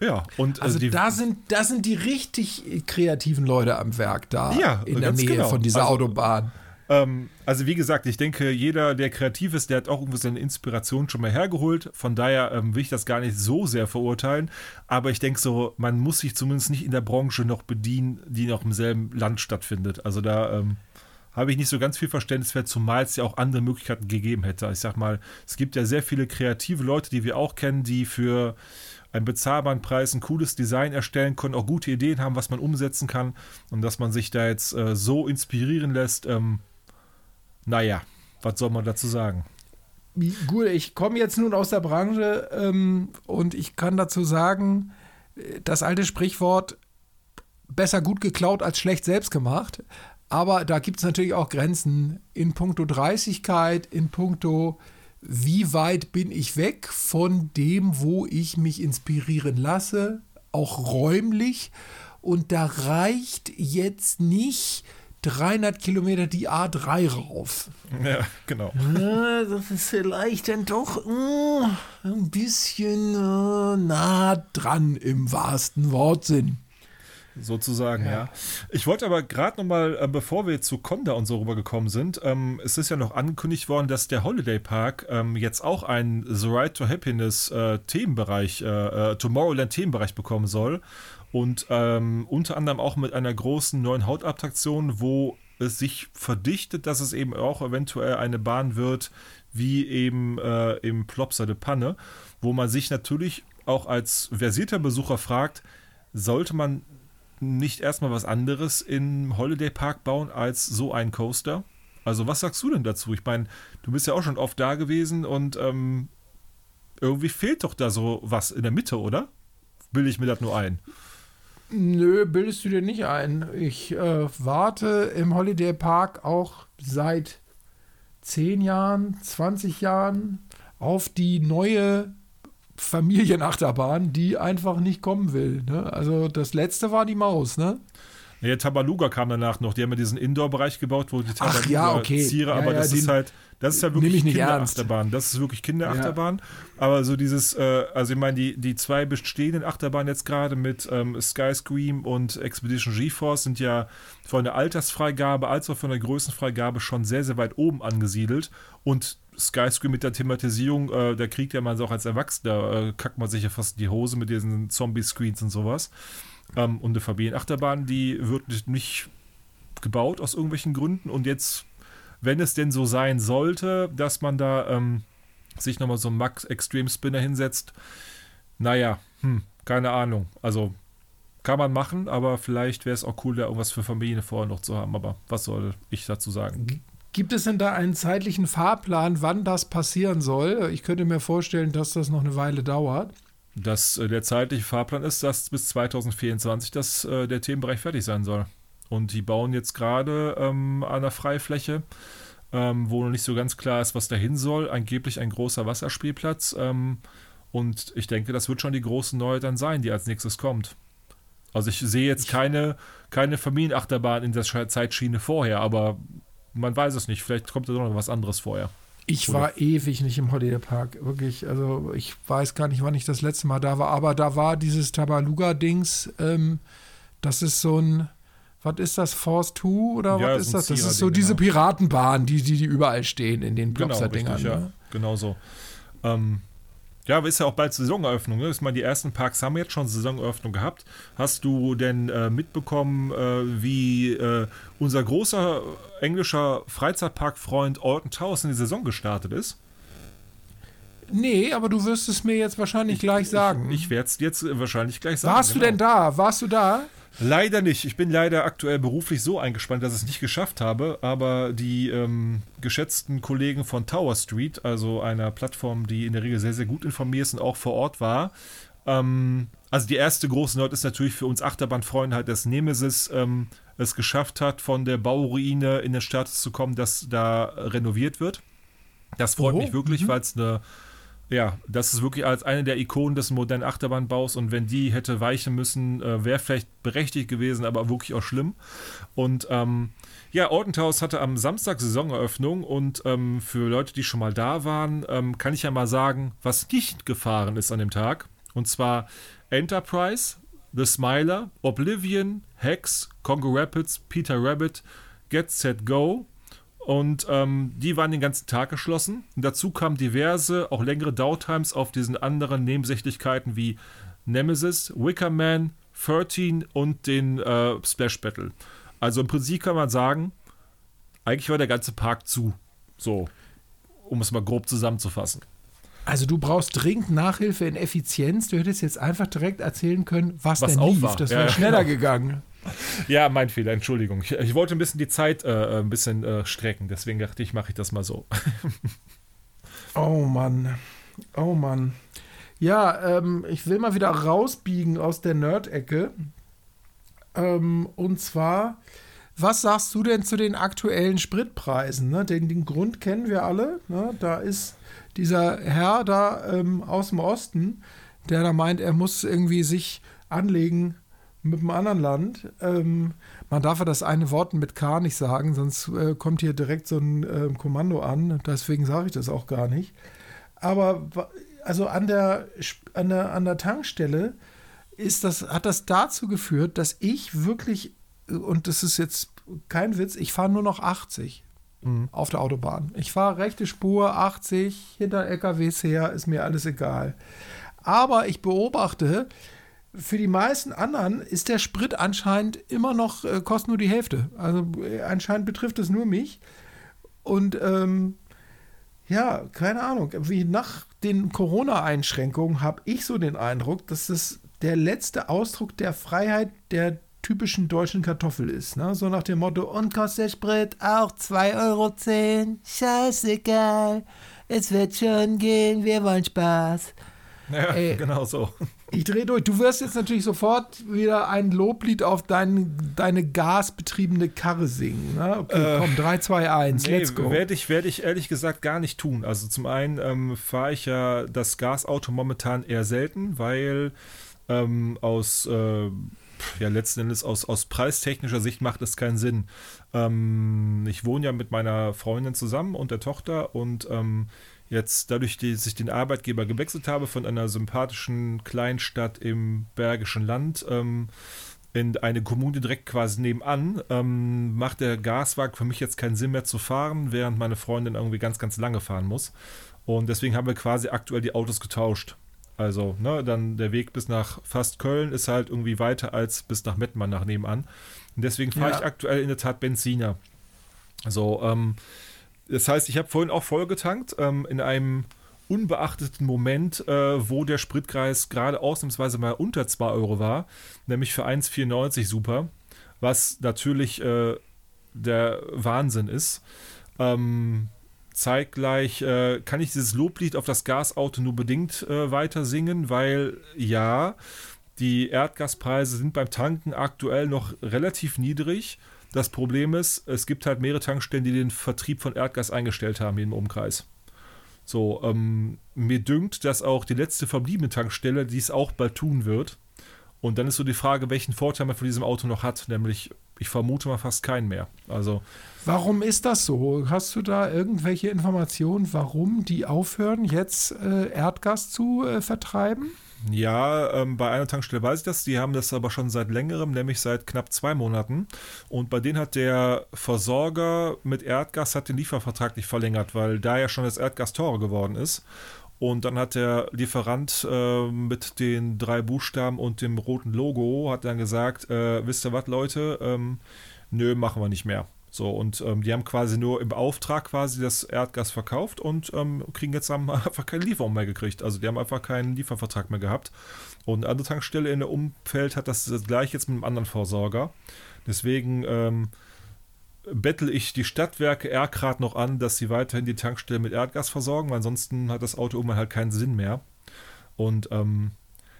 B: Ja, und
A: Also
B: die,
A: da sind, da sind die richtig kreativen Leute am Werk da
B: Ja,
A: in der Nähe
B: genau.
A: von dieser
B: Also-
A: Autobahn.
B: Ähm, also wie gesagt, ich denke, jeder, der kreativ ist, der hat auch irgendwo seine Inspiration schon mal hergeholt. Von daher ähm, will ich das gar nicht so sehr verurteilen. Aber ich denke so, man muss sich zumindest nicht in der Branche noch bedienen, die noch im selben Land stattfindet. Also da ähm, habe ich nicht so ganz viel Verständnis für, zumal es ja auch andere Möglichkeiten gegeben hätte. Ich sag mal, es gibt ja sehr viele kreative Leute, die wir auch kennen, die für einen bezahlbaren Preis ein cooles Design erstellen können, auch gute Ideen haben, was man umsetzen kann. Und dass man sich da jetzt äh, so inspirieren lässt, ähm, naja, was soll man dazu sagen?
A: Gut, ich komme jetzt nun aus der Branche ähm, und ich kann dazu sagen, äh, das alte Sprichwort, besser gut geklaut als schlecht selbst gemacht. Aber da gibt es natürlich auch Grenzen in puncto Dreistigkeit, in puncto, wie weit bin ich weg von dem, wo ich mich inspirieren lasse, auch räumlich. Und da reicht jetzt nicht 300 Kilometer die A3 rauf.
B: Ja, genau.
A: Ja, das ist vielleicht dann doch äh, ein bisschen äh, nah dran im wahrsten Wortsinn.
B: Sozusagen, ja. Ich wollte aber gerade nochmal, äh, bevor wir jetzt zu Conda und so rübergekommen sind, ähm, es ist ja noch angekündigt worden, dass der Holiday Park ähm, jetzt auch einen The Right to Happiness äh, Themenbereich, äh, äh, Tomorrowland Themenbereich bekommen soll. Und ähm, unter anderem auch mit einer großen neuen Hautattraktion, wo es sich verdichtet, dass es eben auch eventuell eine Bahn wird, wie eben äh, im Plopsa de Panne, wo man sich natürlich auch als versierter Besucher fragt, sollte man nicht erstmal was anderes im Holiday Park bauen als so ein Coaster? Also was sagst du denn dazu? Ich meine, du bist ja auch schon oft da gewesen und ähm, irgendwie fehlt doch da so was in der Mitte, oder? Bilde ich mir das nur ein?
A: Nö, bildest du dir nicht ein. Ich äh, warte im Holiday Park auch seit 10 Jahren, 20 Jahren auf die neue Familienachterbahn, die einfach nicht kommen will. Ne? Also das letzte war die Maus, ne?
B: Ja, Tabaluga kam danach noch. Die haben ja diesen Indoor-Bereich gebaut, wo die
A: Tabaluga ja, okay.
B: Ziere,
A: ja,
B: aber
A: ja,
B: das ist halt, das ist ja wirklich Kinderachterbahn. Das ist wirklich Kinderachterbahn. Aber so dieses, äh, also ich meine, die, die zwei bestehenden Achterbahnen jetzt gerade mit ähm, Sky Scream und Expedition GeForce sind ja von der Altersfreigabe als auch von der Größenfreigabe schon sehr, sehr weit oben angesiedelt. Und Sky Scream mit der Thematisierung, äh, da kriegt ja man es auch als Erwachsener, äh, kackt man sich ja fast in die Hose mit diesen Zombie-Screens und sowas. Ähm, und eine Familienachterbahn, die wird nicht gebaut aus irgendwelchen Gründen. Und jetzt, wenn es denn so sein sollte, dass man da ähm, sich nochmal so einen Max Extreme Spinner hinsetzt, naja, hm, keine Ahnung. Also kann man machen, aber vielleicht wäre es auch cool, da irgendwas für Familien vorher noch zu haben. Aber was soll ich dazu sagen?
A: Gibt es denn da einen zeitlichen Fahrplan, wann das passieren soll? Ich könnte mir vorstellen, dass das noch eine Weile dauert
B: dass äh, der zeitliche Fahrplan ist, dass bis 2024 das, äh, der Themenbereich fertig sein soll. Und die bauen jetzt gerade ähm, an der Freifläche, ähm, wo noch nicht so ganz klar ist, was dahin soll. Angeblich ein großer Wasserspielplatz. Ähm, und ich denke, das wird schon die große Neue dann sein, die als nächstes kommt. Also ich sehe jetzt keine, keine Familienachterbahn in der Zeitschiene vorher, aber man weiß es nicht. Vielleicht kommt da noch was anderes vorher.
A: Ich Oder? war ewig nicht im Holiday Park, wirklich. Also ich weiß gar nicht, wann ich das letzte Mal da war, aber da war dieses Tabaluga-Dings, ähm, das ist so ein, was ist das, Force 2 oder ja, was ist das? Das ist so diese genau. Piratenbahn, die, die, die überall stehen in den Blobster-Dingern.
B: Genau,
A: ne? ja,
B: genau so. Ähm, ja, aber ist ja auch bald Saisoneröffnung. Ne? Ich meine, die ersten Parks haben jetzt schon Saisoneröffnung gehabt. Hast du denn äh, mitbekommen, äh, wie äh, unser großer englischer Freizeitparkfreund Alton Towers in die Saison gestartet ist?
A: Nee, aber du wirst es mir jetzt wahrscheinlich ich, gleich sagen.
B: Ich, ich werde es jetzt wahrscheinlich gleich sagen.
A: Warst genau. du denn da? Warst du da?
B: Leider nicht. Ich bin leider aktuell beruflich so eingespannt, dass ich es nicht geschafft habe. Aber die ähm, geschätzten Kollegen von Tower Street, also einer Plattform, die in der Regel sehr, sehr gut informiert ist und auch vor Ort war, ähm, also die erste große Not ist natürlich für uns Achterbahnfreunde halt, dass Nemesis ähm, es geschafft hat, von der Bauruine in den Status zu kommen, dass da renoviert wird. Das freut oh, mich wirklich, mhm. weil es eine ja, das ist wirklich als eine der Ikonen des modernen Achterbahnbaus und wenn die hätte weichen müssen, äh, wäre vielleicht berechtigt gewesen, aber wirklich auch schlimm. Und ähm, ja, Ortenthaus hatte am Samstag Saisoneröffnung und ähm, für Leute, die schon mal da waren, ähm, kann ich ja mal sagen, was nicht gefahren ist an dem Tag. Und zwar Enterprise, The Smiler, Oblivion, Hex, Congo Rapids, Peter Rabbit, Get Set Go, und ähm, die waren den ganzen Tag geschlossen. Und dazu kamen diverse, auch längere Downtimes auf diesen anderen Nebensächlichkeiten wie Nemesis, Wicker Man, 13 und den äh, Splash Battle. Also im Prinzip kann man sagen, eigentlich war der ganze Park zu. So, um es mal grob zusammenzufassen.
A: Also du brauchst dringend Nachhilfe in Effizienz. Du hättest jetzt einfach direkt erzählen können, was, was denn lief. War. Das wäre ja, schneller genau. gegangen.
B: Ja, mein Fehler, Entschuldigung. Ich, ich wollte ein bisschen die Zeit äh, ein bisschen äh, strecken, deswegen dachte ich, mache ich das mal so.
A: oh Mann. Oh Mann. Ja, ähm, ich will mal wieder rausbiegen aus der Nerd-Ecke. Ähm, und zwar, was sagst du denn zu den aktuellen Spritpreisen? Ne? Den, den Grund kennen wir alle. Ne? Da ist dieser Herr da ähm, aus dem Osten, der da meint, er muss irgendwie sich anlegen mit einem anderen Land. Ähm, man darf ja das eine Wort mit K nicht sagen, sonst äh, kommt hier direkt so ein äh, Kommando an. Deswegen sage ich das auch gar nicht. Aber also an der, an der, an der Tankstelle ist das, hat das dazu geführt, dass ich wirklich, und das ist jetzt kein Witz, ich fahre nur noch 80 mhm. auf der Autobahn. Ich fahre rechte Spur, 80, hinter LKWs her, ist mir alles egal. Aber ich beobachte, für die meisten anderen ist der Sprit anscheinend immer noch, äh, kostet nur die Hälfte. Also äh, anscheinend betrifft es nur mich. Und ähm, ja, keine Ahnung, wie nach den Corona-Einschränkungen habe ich so den Eindruck, dass das der letzte Ausdruck der Freiheit der typischen deutschen Kartoffel ist. Ne? So nach dem Motto, und kostet der Sprit auch 2,10 Euro? Scheißegal, es wird schon gehen, wir wollen Spaß.
B: Ja, Ey, genau so.
A: Ich drehe durch. Du wirst jetzt natürlich sofort wieder ein Loblied auf dein, deine gasbetriebene Karre singen. Ne? Okay, äh, komm, 3, 2, 1, nee, let's go.
B: Werde ich, werd ich ehrlich gesagt gar nicht tun. Also zum einen ähm, fahre ich ja das Gasauto momentan eher selten, weil ähm, aus, äh, ja, letzten Endes aus, aus preistechnischer Sicht macht es keinen Sinn. Ähm, ich wohne ja mit meiner Freundin zusammen und der Tochter und ähm, jetzt dadurch, dass ich den Arbeitgeber gewechselt habe von einer sympathischen Kleinstadt im Bergischen Land ähm, in eine Kommune direkt quasi nebenan, ähm, macht der Gaswagen für mich jetzt keinen Sinn mehr zu fahren, während meine Freundin irgendwie ganz, ganz lange fahren muss. Und deswegen haben wir quasi aktuell die Autos getauscht. Also, ne, dann der Weg bis nach fast Köln ist halt irgendwie weiter als bis nach Mettmann nach nebenan. Und deswegen fahre ja. ich aktuell in der Tat Benziner. So, ähm, das heißt, ich habe vorhin auch voll getankt, ähm, in einem unbeachteten Moment, äh, wo der Spritkreis gerade ausnahmsweise mal unter 2 Euro war, nämlich für 1,94 super, was natürlich äh, der Wahnsinn ist. Ähm, zeitgleich äh, kann ich dieses Loblied auf das Gasauto nur bedingt äh, weiter singen, weil ja, die Erdgaspreise sind beim Tanken aktuell noch relativ niedrig das Problem ist, es gibt halt mehrere Tankstellen, die den Vertrieb von Erdgas eingestellt haben hier im Umkreis. So, ähm, mir dünkt, dass auch die letzte verbliebene Tankstelle dies auch bald tun wird. Und dann ist so die Frage, welchen Vorteil man von diesem Auto noch hat, nämlich ich vermute mal fast keinen mehr. Also
A: warum ist das so? Hast du da irgendwelche Informationen, warum die aufhören, jetzt äh, Erdgas zu äh, vertreiben?
B: Ja, ähm, bei einer Tankstelle weiß ich das. Die haben das aber schon seit längerem, nämlich seit knapp zwei Monaten. Und bei denen hat der Versorger mit Erdgas hat den Liefervertrag nicht verlängert, weil da ja schon das Erdgas teurer geworden ist. Und dann hat der Lieferant äh, mit den drei Buchstaben und dem roten Logo hat dann gesagt, äh, wisst ihr was, Leute, ähm, nö, machen wir nicht mehr. So, und ähm, die haben quasi nur im Auftrag quasi das Erdgas verkauft und ähm, kriegen jetzt haben einfach keine Lieferung mehr gekriegt. Also die haben einfach keinen Liefervertrag mehr gehabt. Und eine andere Tankstelle in der Umfeld hat das, das gleich jetzt mit einem anderen Versorger. Deswegen ähm, bettel ich die Stadtwerke Erkrad noch an, dass sie weiterhin die Tankstelle mit Erdgas versorgen, weil ansonsten hat das Auto irgendwann halt keinen Sinn mehr. Und ähm,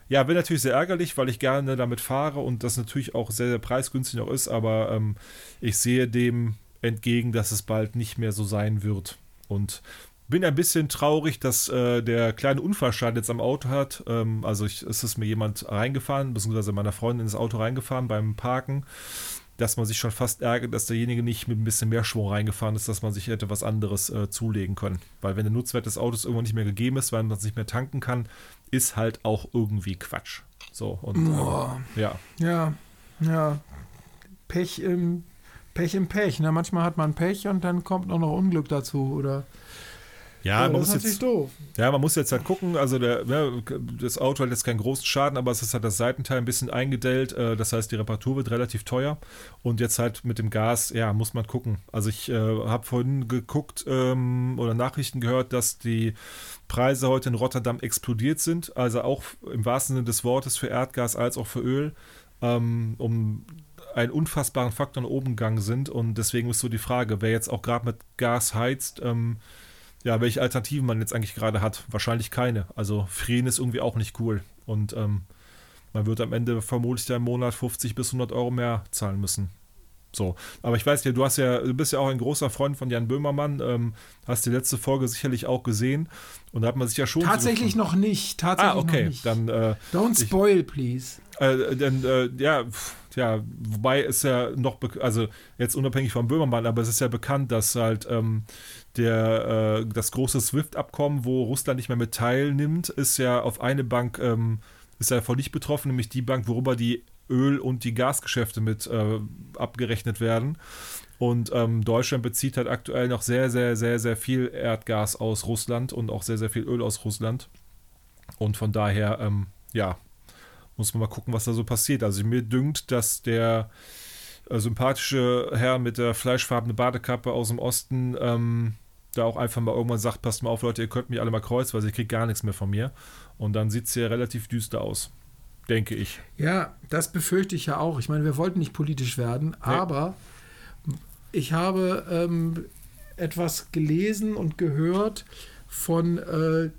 B: ja, bin natürlich sehr ärgerlich, weil ich gerne damit fahre und das natürlich auch sehr, sehr preisgünstig noch ist, aber ähm, ich sehe dem entgegen, dass es bald nicht mehr so sein wird. Und bin ein bisschen traurig, dass äh, der kleine Unfallschaden jetzt am Auto hat. Ähm, also ich, es ist mir jemand reingefahren, beziehungsweise meiner Freundin ins Auto reingefahren beim Parken dass man sich schon fast ärgert, dass derjenige nicht mit ein bisschen mehr Schwung reingefahren ist, dass man sich hätte was anderes äh, zulegen können. Weil wenn der Nutzwert des Autos irgendwann nicht mehr gegeben ist, weil man es nicht mehr tanken kann, ist halt auch irgendwie Quatsch. So, und ähm, ja.
A: Ja, ja. Pech im Pech im Pech. Ne? Manchmal hat man Pech und dann kommt auch noch Unglück dazu, oder?
B: Ja, man muss jetzt, doof. Ja, man muss jetzt halt gucken. Also der, ja, ne, das Auto hat jetzt keinen großen Schaden, aber es ist halt das Seitenteil ein bisschen eingedellt. Äh, das heißt, die Reparatur wird relativ teuer. Und jetzt halt mit dem Gas, ja, muss man gucken. Also ich äh, habe vorhin geguckt ähm, oder Nachrichten gehört, dass die Preise heute in Rotterdam explodiert sind. Also auch im wahrsten Sinne des Wortes für Erdgas als auch für Öl. Ähm, um einen unfassbaren Faktor nach oben gegangen sind. Und deswegen ist so die Frage, wer jetzt auch gerade mit Gas heizt, ähm, ja, welche Alternativen man jetzt eigentlich gerade hat. Wahrscheinlich keine. Also Frieren ist irgendwie auch nicht cool. Und ähm, man wird am Ende vermutlich im Monat 50 bis 100 Euro mehr zahlen müssen. So, aber ich weiß ja, du hast ja, du bist ja auch ein großer Freund von Jan Böhmermann, ähm, hast die letzte Folge sicherlich auch gesehen und da hat man sich ja schon
A: tatsächlich so noch nicht, tatsächlich
B: ah, okay,
A: noch nicht.
B: dann äh,
A: don't spoil, ich, please.
B: Äh, denn äh, ja, ja, wobei es ja noch, also jetzt unabhängig von Böhmermann, aber es ist ja bekannt, dass halt ähm, der, äh, das große SWIFT-Abkommen, wo Russland nicht mehr mit teilnimmt, ist ja auf eine Bank, ähm, ist ja voll nicht betroffen, nämlich die Bank, worüber die Öl- und die Gasgeschäfte mit äh, abgerechnet werden. Und ähm, Deutschland bezieht halt aktuell noch sehr, sehr, sehr, sehr viel Erdgas aus Russland und auch sehr, sehr viel Öl aus Russland. Und von daher, ähm, ja, muss man mal gucken, was da so passiert. Also mir dünkt, dass der sympathische Herr mit der fleischfarbenen Badekappe aus dem Osten ähm, da auch einfach mal irgendwann sagt, passt mal auf, Leute, ihr könnt mich alle mal kreuzen, weil ich kriege gar nichts mehr von mir. Und dann sieht es hier relativ düster aus, denke ich.
A: Ja, das befürchte ich ja auch. Ich meine, wir wollten nicht politisch werden, nee. aber ich habe ähm, etwas gelesen und gehört von äh,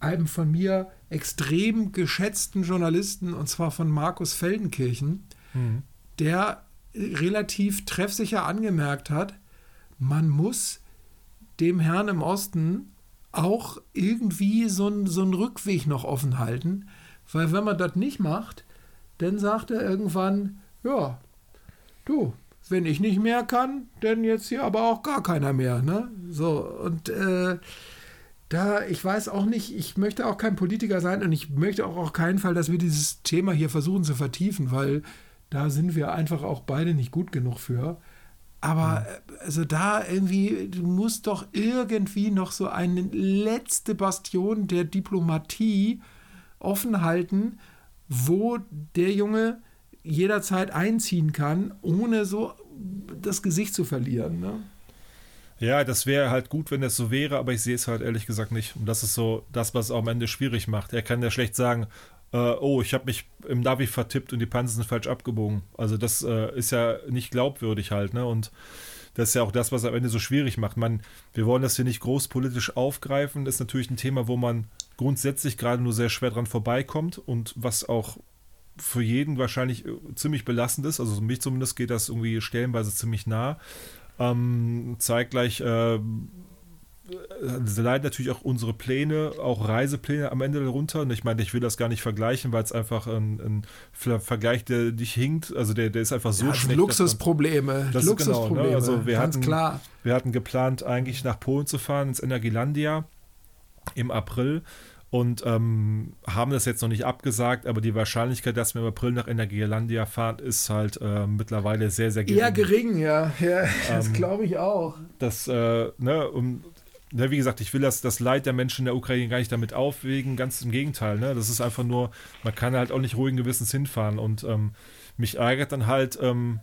A: einem von mir extrem geschätzten Journalisten, und zwar von Markus Feldenkirchen, mhm. der relativ treffsicher angemerkt hat, man muss dem Herrn im Osten auch irgendwie so, ein, so einen Rückweg noch offen halten, weil wenn man das nicht macht, dann sagt er irgendwann, ja, du, wenn ich nicht mehr kann, dann jetzt hier aber auch gar keiner mehr. Ne? So, und äh, da, ich weiß auch nicht, ich möchte auch kein Politiker sein und ich möchte auch auf keinen Fall, dass wir dieses Thema hier versuchen zu vertiefen, weil da sind wir einfach auch beide nicht gut genug für. Aber äh, also da irgendwie, du musst doch irgendwie noch so eine letzte Bastion der Diplomatie offen halten, wo der Junge jederzeit einziehen kann, ohne so das Gesicht zu verlieren. Ne?
B: Ja, das wäre halt gut, wenn das so wäre, aber ich sehe es halt ehrlich gesagt nicht. Und das ist so das, was es am Ende schwierig macht. Er kann ja schlecht sagen, äh, oh, ich habe mich im Navi vertippt und die Panzer sind falsch abgebogen. Also das äh, ist ja nicht glaubwürdig halt, ne? Und das ist ja auch das, was am Ende so schwierig macht. Man, wir wollen das hier nicht groß politisch aufgreifen. Das ist natürlich ein Thema, wo man grundsätzlich gerade nur sehr schwer dran vorbeikommt und was auch für jeden wahrscheinlich äh, ziemlich belastend ist. Also mich zumindest geht das irgendwie stellenweise ziemlich nah. Ähm, zeitgleich äh, leiden natürlich auch unsere Pläne, auch Reisepläne am Ende darunter. Und ich meine, ich will das gar nicht vergleichen, weil es einfach ein, ein, Vergleich, der nicht hinkt. Also der, der ist einfach so ja, schlecht.
A: Luxusprobleme.
B: Das Luxusprobleme. Genau, ne? Also wir
A: ganz
B: hatten,
A: klar.
B: Wir hatten geplant, eigentlich nach Polen zu fahren, ins Energielandia im April und ähm, haben das jetzt noch nicht abgesagt, aber die Wahrscheinlichkeit, dass wir im April nach Energielandia fahren, ist halt äh, mittlerweile sehr, sehr
A: gering. Eher gering, ja. ja das ähm, glaube ich auch.
B: Das, äh, ne, um, ne, wie gesagt, ich will das, das Leid der Menschen in der Ukraine gar nicht damit aufwägen, ganz im Gegenteil. Ne? Das ist einfach nur, man kann halt auch nicht ruhigen Gewissens hinfahren und ähm, mich ärgert dann halt, ähm,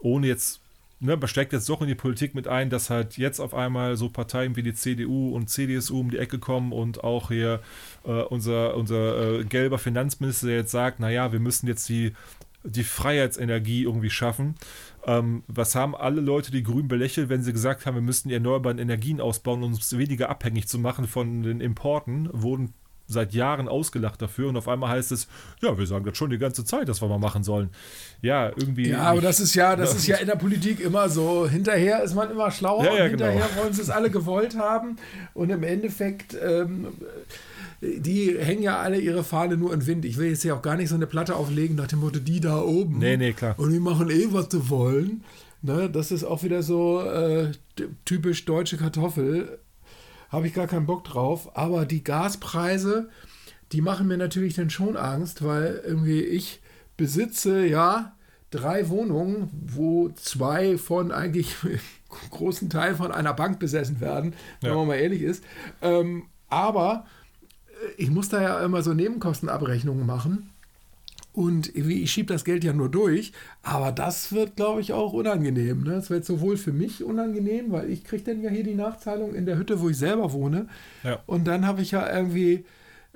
B: ohne jetzt ne, man steigt jetzt doch in die Politik mit ein, dass halt jetzt auf einmal so Parteien wie die CDU und CDSU um die Ecke kommen und auch hier äh, unser, unser äh, gelber Finanzminister jetzt sagt, naja, wir müssen jetzt die, die Freiheitsenergie irgendwie schaffen. Ähm, was haben alle Leute die Grünen belächelt, wenn sie gesagt haben, wir müssten die erneuerbaren Energien ausbauen, um uns weniger abhängig zu machen von den Importen, wurden seit Jahren ausgelacht dafür und auf einmal heißt es, ja, wir sagen das schon die ganze Zeit, dass wir mal machen sollen. Ja, irgendwie.
A: Ja, aber das ist ja, das ist ja in der Politik immer so. Hinterher ist man immer schlauer
B: ja, ja,
A: und hinterher
B: genau.
A: wollen sie es alle gewollt haben und im Endeffekt. Ähm, die hängen ja alle ihre Fahne nur in Wind. Ich will jetzt ja auch gar nicht so eine Platte auflegen nach dem Motto, die da oben.
B: Nee, nee, klar.
A: Und die machen eh, was sie wollen. Ne, das ist auch wieder so äh, typisch deutsche Kartoffel habe ich gar keinen Bock drauf. Aber die Gaspreise, die machen mir natürlich dann schon Angst, weil irgendwie ich besitze ja drei Wohnungen, wo zwei von eigentlich großen Teil von einer Bank besessen werden, wenn ja. man mal ehrlich ist. Ähm, aber ich muss da ja immer so Nebenkostenabrechnungen machen. Und ich schiebe das Geld ja nur durch, aber das wird, glaube ich, auch unangenehm. Ne? Das wird sowohl für mich unangenehm, weil ich kriege dann ja hier die Nachzahlung in der Hütte, wo ich selber wohne. Ja. Und dann habe ich ja irgendwie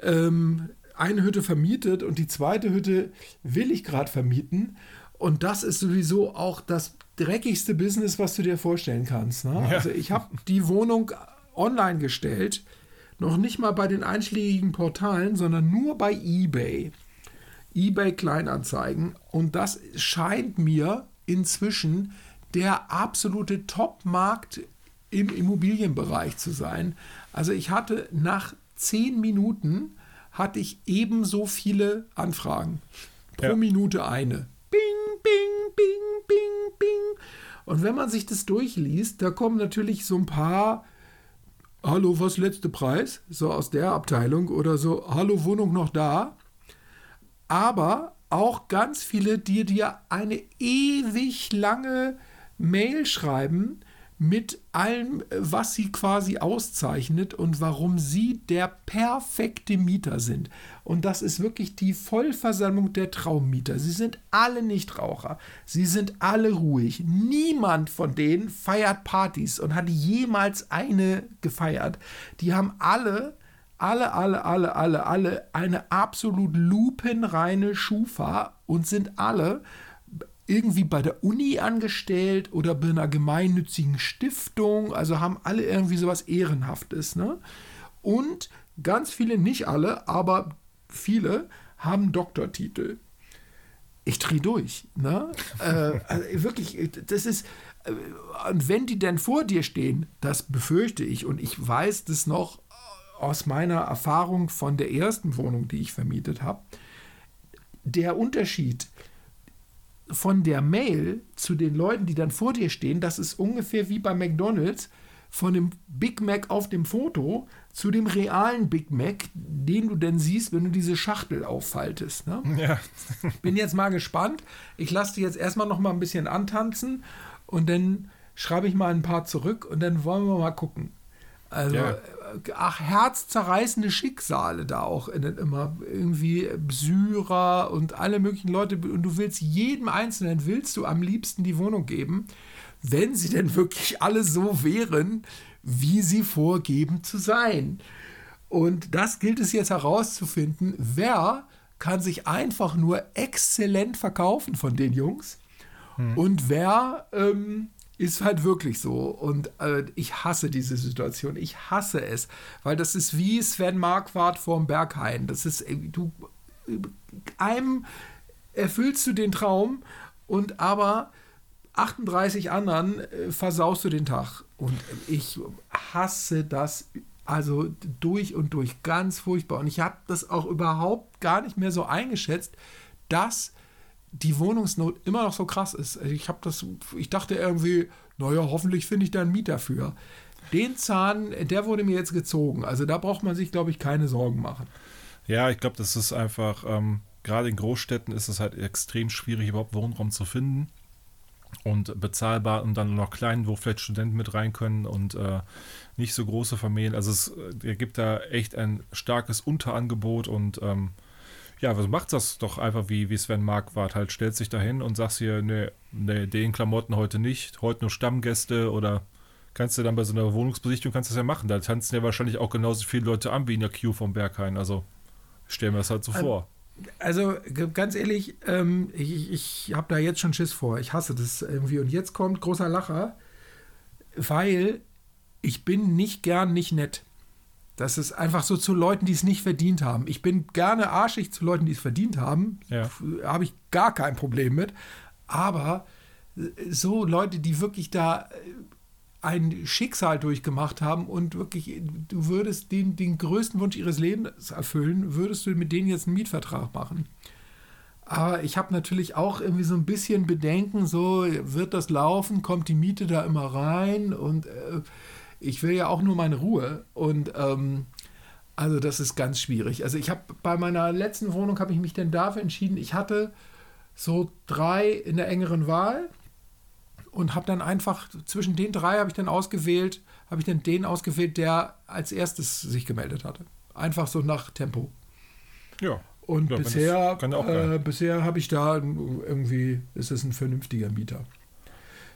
A: ähm, eine Hütte vermietet und die zweite Hütte will ich gerade vermieten. Und das ist sowieso auch das dreckigste Business, was du dir vorstellen kannst. Ne? Ja. Also ich habe die Wohnung online gestellt, noch nicht mal bei den einschlägigen Portalen, sondern nur bei eBay eBay Kleinanzeigen und das scheint mir inzwischen der absolute Top-Markt im Immobilienbereich zu sein. Also ich hatte nach zehn Minuten hatte ich ebenso viele Anfragen. Pro ja. Minute eine. Bing, bing, bing, bing, bing. Und wenn man sich das durchliest, da kommen natürlich so ein paar Hallo, was letzte Preis? So aus der Abteilung oder so, Hallo, Wohnung noch da? aber auch ganz viele, die dir eine ewig lange Mail schreiben mit allem, was sie quasi auszeichnet und warum sie der perfekte Mieter sind. Und das ist wirklich die Vollversammlung der Traummieter. Sie sind alle Nichtraucher. Sie sind alle ruhig. Niemand von denen feiert Partys und hat jemals eine gefeiert. Die haben alle alle, alle, alle, alle, alle eine absolut lupenreine Schufa und sind alle irgendwie bei der Uni angestellt oder bei einer gemeinnützigen Stiftung, also haben alle irgendwie sowas Ehrenhaftes. Ne? Und ganz viele, nicht alle, aber viele haben Doktortitel. Ich drehe durch. Ne? äh, also wirklich, das ist. Äh, und wenn die denn vor dir stehen, das befürchte ich, und ich weiß das noch aus meiner Erfahrung von der ersten Wohnung, die ich vermietet habe, der Unterschied von der Mail zu den Leuten, die dann vor dir stehen, das ist ungefähr wie bei McDonald's von dem Big Mac auf dem Foto zu dem realen Big Mac, den du dann siehst, wenn du diese Schachtel auffaltest. Ne? Ja. Bin jetzt mal gespannt. Ich lasse dich jetzt erstmal noch mal ein bisschen antanzen und dann schreibe ich mal ein paar zurück und dann wollen wir mal gucken. Also, ja. ach, herzzerreißende Schicksale da auch immer. Irgendwie Syrer und alle möglichen Leute. Und du willst jedem Einzelnen, willst du am liebsten die Wohnung geben, wenn sie denn wirklich alle so wären, wie sie vorgeben zu sein. Und das gilt es jetzt herauszufinden, wer kann sich einfach nur exzellent verkaufen von den Jungs hm. und wer ähm, ist halt wirklich so. Und äh, ich hasse diese Situation. Ich hasse es. Weil das ist wie Sven Marquardt vorm Berghain. Das ist, äh, du, einem erfüllst du den Traum und aber 38 anderen äh, versaust du den Tag. Und ich hasse das also durch und durch ganz furchtbar. Und ich habe das auch überhaupt gar nicht mehr so eingeschätzt, dass die Wohnungsnot immer noch so krass ist. Also ich habe das, ich dachte irgendwie, naja, hoffentlich finde ich da einen Mieter für. Den Zahn, der wurde mir jetzt gezogen. Also da braucht man sich, glaube ich, keine Sorgen machen.
B: Ja, ich glaube, das ist einfach, ähm, gerade in Großstädten ist es halt extrem schwierig, überhaupt Wohnraum zu finden. Und bezahlbar und dann noch klein, wo vielleicht Studenten mit rein können und äh, nicht so große Familien. Also es äh, gibt da echt ein starkes Unterangebot und ähm, ja, was macht das doch einfach wie, wie Sven Marquardt halt, stellt sich dahin und sagst hier, ne, ne, den Klamotten heute nicht, heute nur Stammgäste oder kannst du dann bei so einer Wohnungsbesichtigung kannst du das ja machen. Da tanzen ja wahrscheinlich auch genauso viele Leute an wie in der Queue vom Berghain. Also stellen wir es halt so also, vor.
A: Also ganz ehrlich, ähm, ich, ich habe da jetzt schon Schiss vor. Ich hasse das irgendwie. Und jetzt kommt großer Lacher, weil ich bin nicht gern nicht nett. Das ist einfach so zu Leuten, die es nicht verdient haben. Ich bin gerne arschig zu Leuten, die es verdient haben. Ja. Habe ich gar kein Problem mit. Aber äh, so Leute, die wirklich da äh, ein Schicksal durchgemacht haben und wirklich, du würdest den, den größten Wunsch ihres Lebens erfüllen, würdest du mit denen jetzt einen Mietvertrag machen. Aber ich habe natürlich auch irgendwie so ein bisschen Bedenken, so wird das laufen, kommt die Miete da immer rein und äh, ich will ja auch nur meine Ruhe. Und ähm, also das ist ganz schwierig. Also ich habe bei meiner letzten Wohnung habe ich mich dann dafür entschieden, ich hatte so drei in der engeren Wahl und habe dann einfach zwischen den drei habe ich dann ausgewählt, habe ich dann den ausgewählt, der als erstes sich gemeldet hatte. Einfach so nach Tempo.
B: Ja.
A: Und ja, bisher, äh, bisher habe ich da irgendwie, ist es ein vernünftiger Mieter.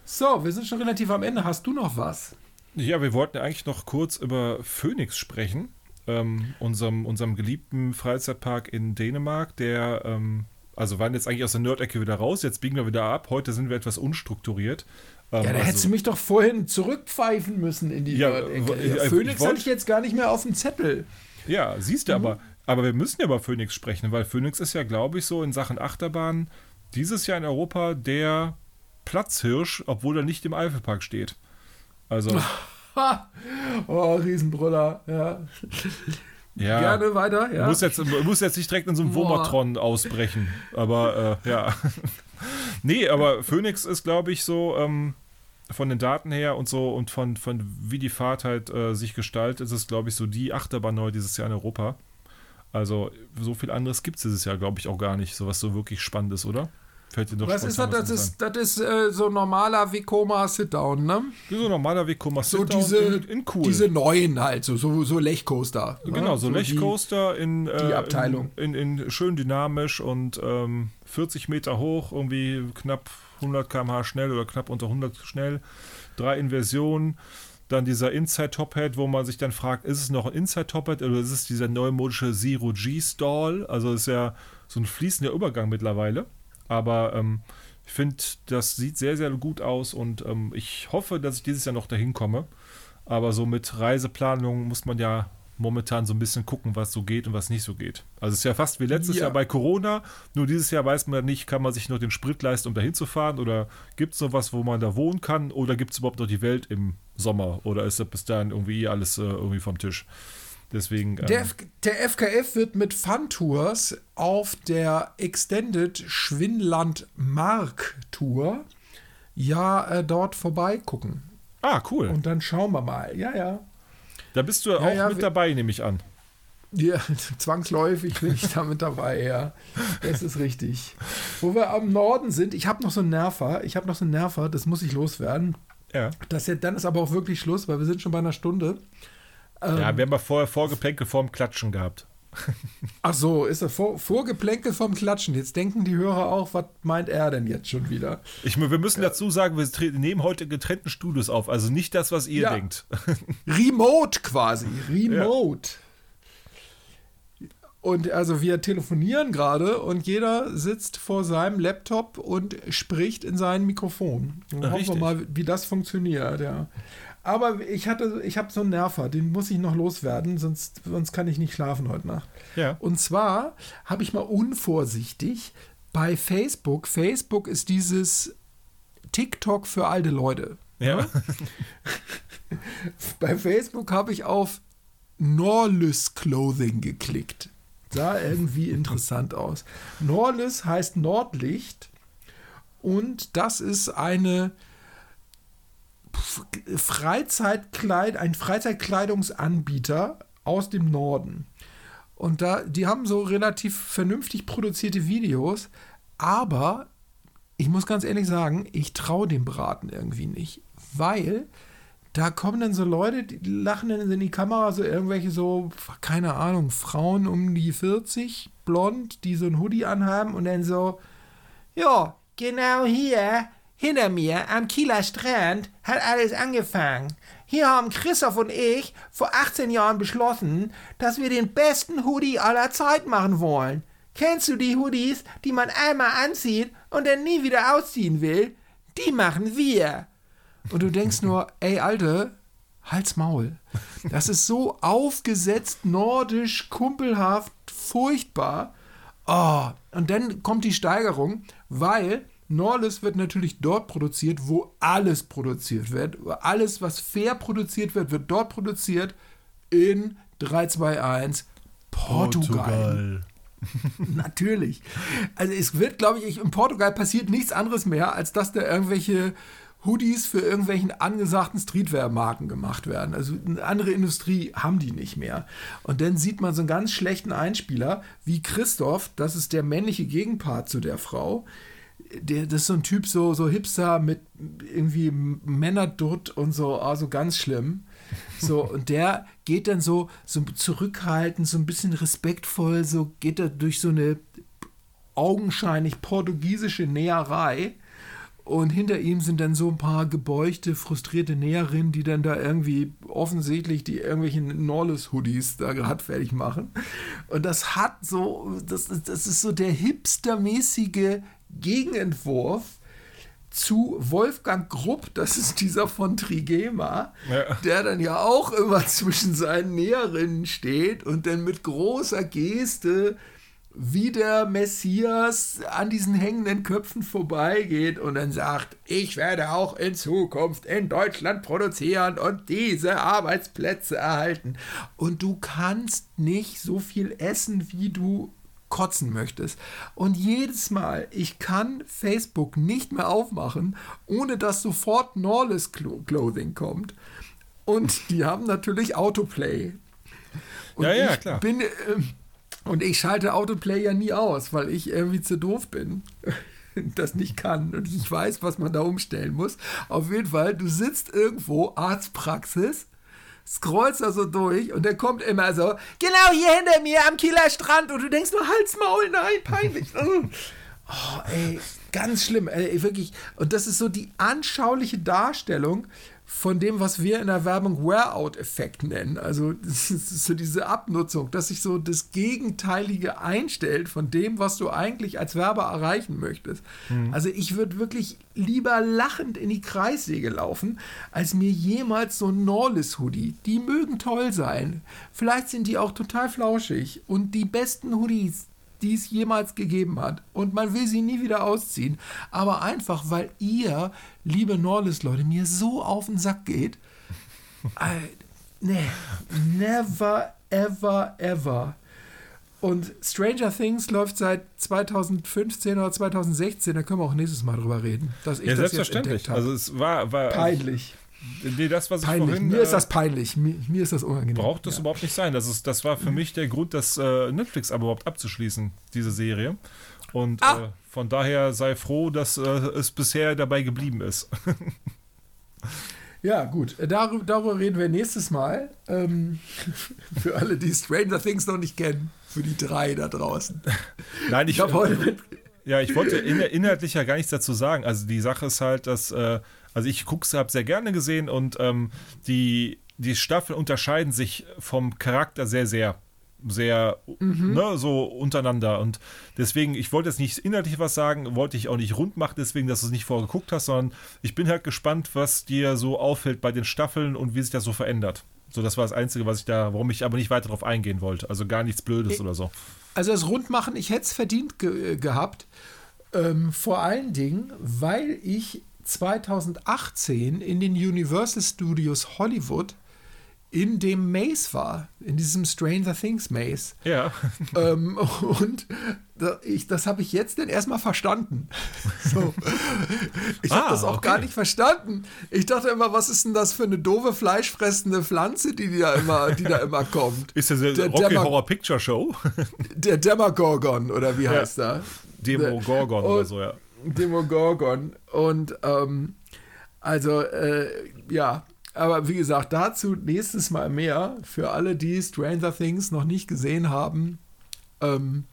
A: So, wir sind schon relativ am Ende. Hast du noch was?
B: Ja, wir wollten eigentlich noch kurz über Phoenix sprechen, ähm, unserem, unserem geliebten Freizeitpark in Dänemark, der, ähm, also waren jetzt eigentlich aus der Nerd-Ecke wieder raus, jetzt biegen wir wieder ab, heute sind wir etwas unstrukturiert.
A: Ähm, ja, da also, hättest du mich doch vorhin zurückpfeifen müssen in die ja, Nerd-Ecke. Ja, Phoenix hatte ich jetzt gar nicht mehr auf dem Zettel.
B: Ja, siehst du, mhm. aber, aber wir müssen ja über Phoenix sprechen, weil Phoenix ist ja, glaube ich, so in Sachen Achterbahn dieses Jahr in Europa der Platzhirsch, obwohl er nicht im Eifelpark steht. Also.
A: oh, Riesenbrüller, ja. Ja. Gerne weiter, ja.
B: Muss jetzt, muss jetzt nicht direkt in so einem Wurmatron ausbrechen, aber äh, ja. nee, aber Phoenix ist, glaube ich, so ähm, von den Daten her und so und von, von wie die Fahrt halt äh, sich gestaltet, ist es, glaube ich, so die Achterbahn neu dieses Jahr in Europa. Also so viel anderes gibt es dieses Jahr, glaube ich, auch gar nicht, so was so wirklich Spannendes, oder? Fällt dir doch
A: Was ist das? Das ist, das ist äh, so normaler Vekoma Sit-Down, ne?
B: So ein normaler Vekoma
A: So
B: Sit-Down
A: diese,
B: in, in cool.
A: diese neuen halt, so, so, so Lechcoaster. ne?
B: Genau, so,
A: die-
B: Lechcoaster in, äh,
A: die Abteilung.
B: In, in, in schön dynamisch und ähm, 40 Meter hoch, irgendwie knapp 100 km/h schnell oder knapp unter 100 schnell. Drei Inversionen. Dann dieser Inside Top Hat, wo man sich dann fragt, ist es noch ein Inside Top Hat oder ist es dieser neumodische Zero G Stall? Also ist ja so ein fließender Übergang mittlerweile. Aber ähm, ich finde, das sieht sehr, sehr gut aus und ähm, ich hoffe, dass ich dieses Jahr noch dahin komme. Aber so mit Reiseplanung muss man ja momentan so ein bisschen gucken, was so geht und was nicht so geht. Also es ist ja fast wie letztes
A: Ja.
B: Jahr bei Corona, nur dieses Jahr weiß man nicht, kann man sich noch den Sprit leisten, um da hinzufahren oder gibt es noch was, wo man da wohnen kann oder gibt es überhaupt noch die Welt im Sommer oder ist das bis dahin irgendwie alles äh, irgendwie vom Tisch? Deswegen, ähm,
A: Der, F der FKF wird mit Fun-Tours auf der Extended Schwinland Mark Tour ja äh, dort vorbeigucken.
B: ah, cool.
A: Und dann schauen wir mal. Ja, ja.
B: da bist du auch
A: ja,
B: mit dabei, nehme ich an.
A: Ja, zwangsläufig bin ich da mit dabei, ja. Das ist richtig. Wo wir am Norden sind, ich habe noch so einen Nerver, ich habe noch so einen Nerver, das muss ich loswerden.
B: Ja.
A: Das jetzt, dann ist aber auch wirklich Schluss, weil wir sind schon bei einer Stunde. Ähm,
B: ja, wir haben ja vorher Vorgeplänkel vorm Klatschen gehabt.
A: Ach so, ist das Vor Vorgeplänkel vom Klatschen. Jetzt denken die Hörer auch, was meint er denn jetzt schon wieder?
B: Ich, wir müssen dazu sagen, wir nehmen heute getrennten Studios auf, also nicht das, was ihr
A: Ja.
B: denkt.
A: Remote quasi. Remote. Und also wir telefonieren gerade und jeder sitzt vor seinem Laptop und spricht in sein Mikrofon. Dann hoffen wir mal, wie das funktioniert, ja. Aber ich hatte, ich habe so einen Nerver, den muss ich noch loswerden, sonst, sonst kann ich nicht schlafen heute Nacht.
B: Ja.
A: Und zwar habe ich mal unvorsichtig bei Facebook, Facebook ist dieses TikTok für alte Leute.
B: Ja.
A: Bei Facebook habe ich auf Norlys Clothing geklickt. Sah irgendwie interessant aus. Norlys heißt Nordlicht und das ist eine Freizeitkleid, ein Freizeitkleidungsanbieter aus dem Norden. Und da, die haben so relativ vernünftig produzierte Videos, aber ich muss ganz ehrlich sagen, ich traue dem Braten irgendwie nicht, weil da kommen dann so Leute, die lachen dann in die Kamera, so irgendwelche so, keine Ahnung, Frauen um die 40, blond, die so ein Hoodie anhaben und dann so, ja, genau hier, hinter mir, am Kieler Strand, hat alles angefangen. Hier haben Christoph und ich vor 18 Jahren beschlossen, dass wir den besten Hoodie aller Zeit machen wollen. Kennst du die Hoodies, die man einmal anzieht und dann nie wieder ausziehen will? Die machen wir. Und du denkst nur, ey, Alte, halt's Maul. Das ist so aufgesetzt, nordisch, kumpelhaft, furchtbar. Oh, und dann kommt die Steigerung, weil Norlis wird natürlich dort produziert, wo alles produziert wird. Alles, was fair produziert wird, wird dort produziert in 321 Portugal. Natürlich. Also es wird, glaube ich, in Portugal passiert nichts anderes mehr, als dass da irgendwelche Hoodies für irgendwelchen angesagten Streetwear-Marken gemacht werden. Also eine andere Industrie haben die nicht mehr. Und dann sieht man so einen ganz schlechten Einspieler wie Christoph, das ist der männliche Gegenpart zu der Frau. Der, das ist so ein Typ, so, so Hipster mit irgendwie Männerdutt und so, also ganz schlimm. So, und der geht dann so, so zurückhaltend, so ein bisschen respektvoll, so geht er durch so eine augenscheinlich portugiesische Näherei. Und hinter ihm sind dann so ein paar gebeugte, frustrierte Näherinnen, die dann da irgendwie offensichtlich die irgendwelchen Norlis-Hoodies da gerade fertig machen. Und das hat so, das, das ist so der hipstermäßige Gegenentwurf zu Wolfgang Grupp, das ist dieser von Trigema,
B: Ja.
A: der dann ja auch immer zwischen seinen Näherinnen steht und dann mit großer Geste wie der Messias an diesen hängenden Köpfen vorbeigeht und dann sagt, ich werde auch in Zukunft in Deutschland produzieren und diese Arbeitsplätze erhalten. Und du kannst nicht so viel essen, wie du kotzen möchtest. Und jedes Mal, ich kann Facebook nicht mehr aufmachen, ohne dass sofort Norless Clo- Clothing kommt. Und die haben natürlich Autoplay. Und
B: Ja, ja,
A: ich
B: klar.
A: Bin, ähm, und ich schalte Autoplay ja nie aus, weil ich irgendwie zu doof bin. das nicht kann und ich weiß, was man da umstellen muss. Auf jeden Fall, du sitzt irgendwo, Arztpraxis, scrollst da so durch und der kommt immer so, genau hier hinter mir am Kieler Strand und du denkst nur, Hals, Maul, nein, peinlich. Oh, ey, ganz schlimm, ey, wirklich. Und das ist so die anschauliche Darstellung von dem, was wir in der Werbung Wear-out-Effekt nennen. Also so diese Abnutzung, dass sich so das Gegenteilige einstellt von dem, was du eigentlich als Werber erreichen möchtest. Mhm. Also ich würde wirklich lieber lachend in die Kreissäge laufen, als mir jemals so ein Norlis-Hoodie. Die mögen toll sein. Vielleicht sind die auch total flauschig. Und die besten Hoodies, die es jemals gegeben hat. Und man will sie nie wieder ausziehen. Aber einfach, weil ihr, liebe Norlis-Leute, mir so auf den Sack geht. äh, nee, never, ever, ever. Und Stranger Things läuft seit 2015 oder 2016, da können wir auch nächstes Mal drüber reden.
B: Dass ich ja, das selbstverständlich. Also es war, war
A: peinlich.
B: Nee, das, was
A: peinlich. Vorhin, mir ist das peinlich. Mir, mir, ist das unangenehm.
B: Braucht das ja. überhaupt nicht sein. Das, ist, das war für mich der Grund, das äh, Netflix aber überhaupt abzuschließen, diese Serie. Und ah. äh, von daher sei froh, dass äh, es bisher dabei geblieben ist.
A: Ja, gut. Darüber, darüber, reden wir nächstes Mal. Ähm, für alle, die Stranger Things noch nicht kennen. Für die drei da draußen.
B: Nein, ich, ich habe heute. Ja, ich wollte inhaltlich ja gar nichts dazu sagen. Also die Sache ist halt, dass äh, also ich gucke es, habe sehr gerne gesehen und ähm, die, die Staffeln unterscheiden sich vom Charakter sehr, sehr sehr mhm. ne, so untereinander. Und deswegen, ich wollte jetzt nicht inhaltlich was sagen, wollte ich auch nicht rund machen, deswegen, dass du es nicht vorgeguckt hast, sondern ich bin halt gespannt, was dir so auffällt bei den Staffeln und wie sich das so verändert. So, das war das Einzige, was ich da, warum ich aber nicht weiter darauf eingehen wollte. Also gar nichts Blödes oder so.
A: Also das Rundmachen, ich hätte es verdient ge gehabt. Ähm, vor allen Dingen, weil ich 2018 in den Universal Studios Hollywood in dem Maze war, in diesem Stranger Things Maze.
B: Ja.
A: Ähm, und da, ich, das habe ich jetzt denn erstmal verstanden. So. Ich habe ah, das auch okay. gar nicht verstanden. Ich dachte immer, was ist denn das für eine doofe, fleischfressende Pflanze, die, da, immer, die da immer kommt?
B: Ist das der Rocky Dema Horror Picture Show?
A: Der Demogorgon, oder wie ja. heißt er?
B: Demogorgon oder so, ja.
A: Demogorgon. Und ähm, also, äh, ja, aber wie gesagt, dazu nächstes Mal mehr. Für alle, die Stranger Things noch nicht gesehen haben. Ähm,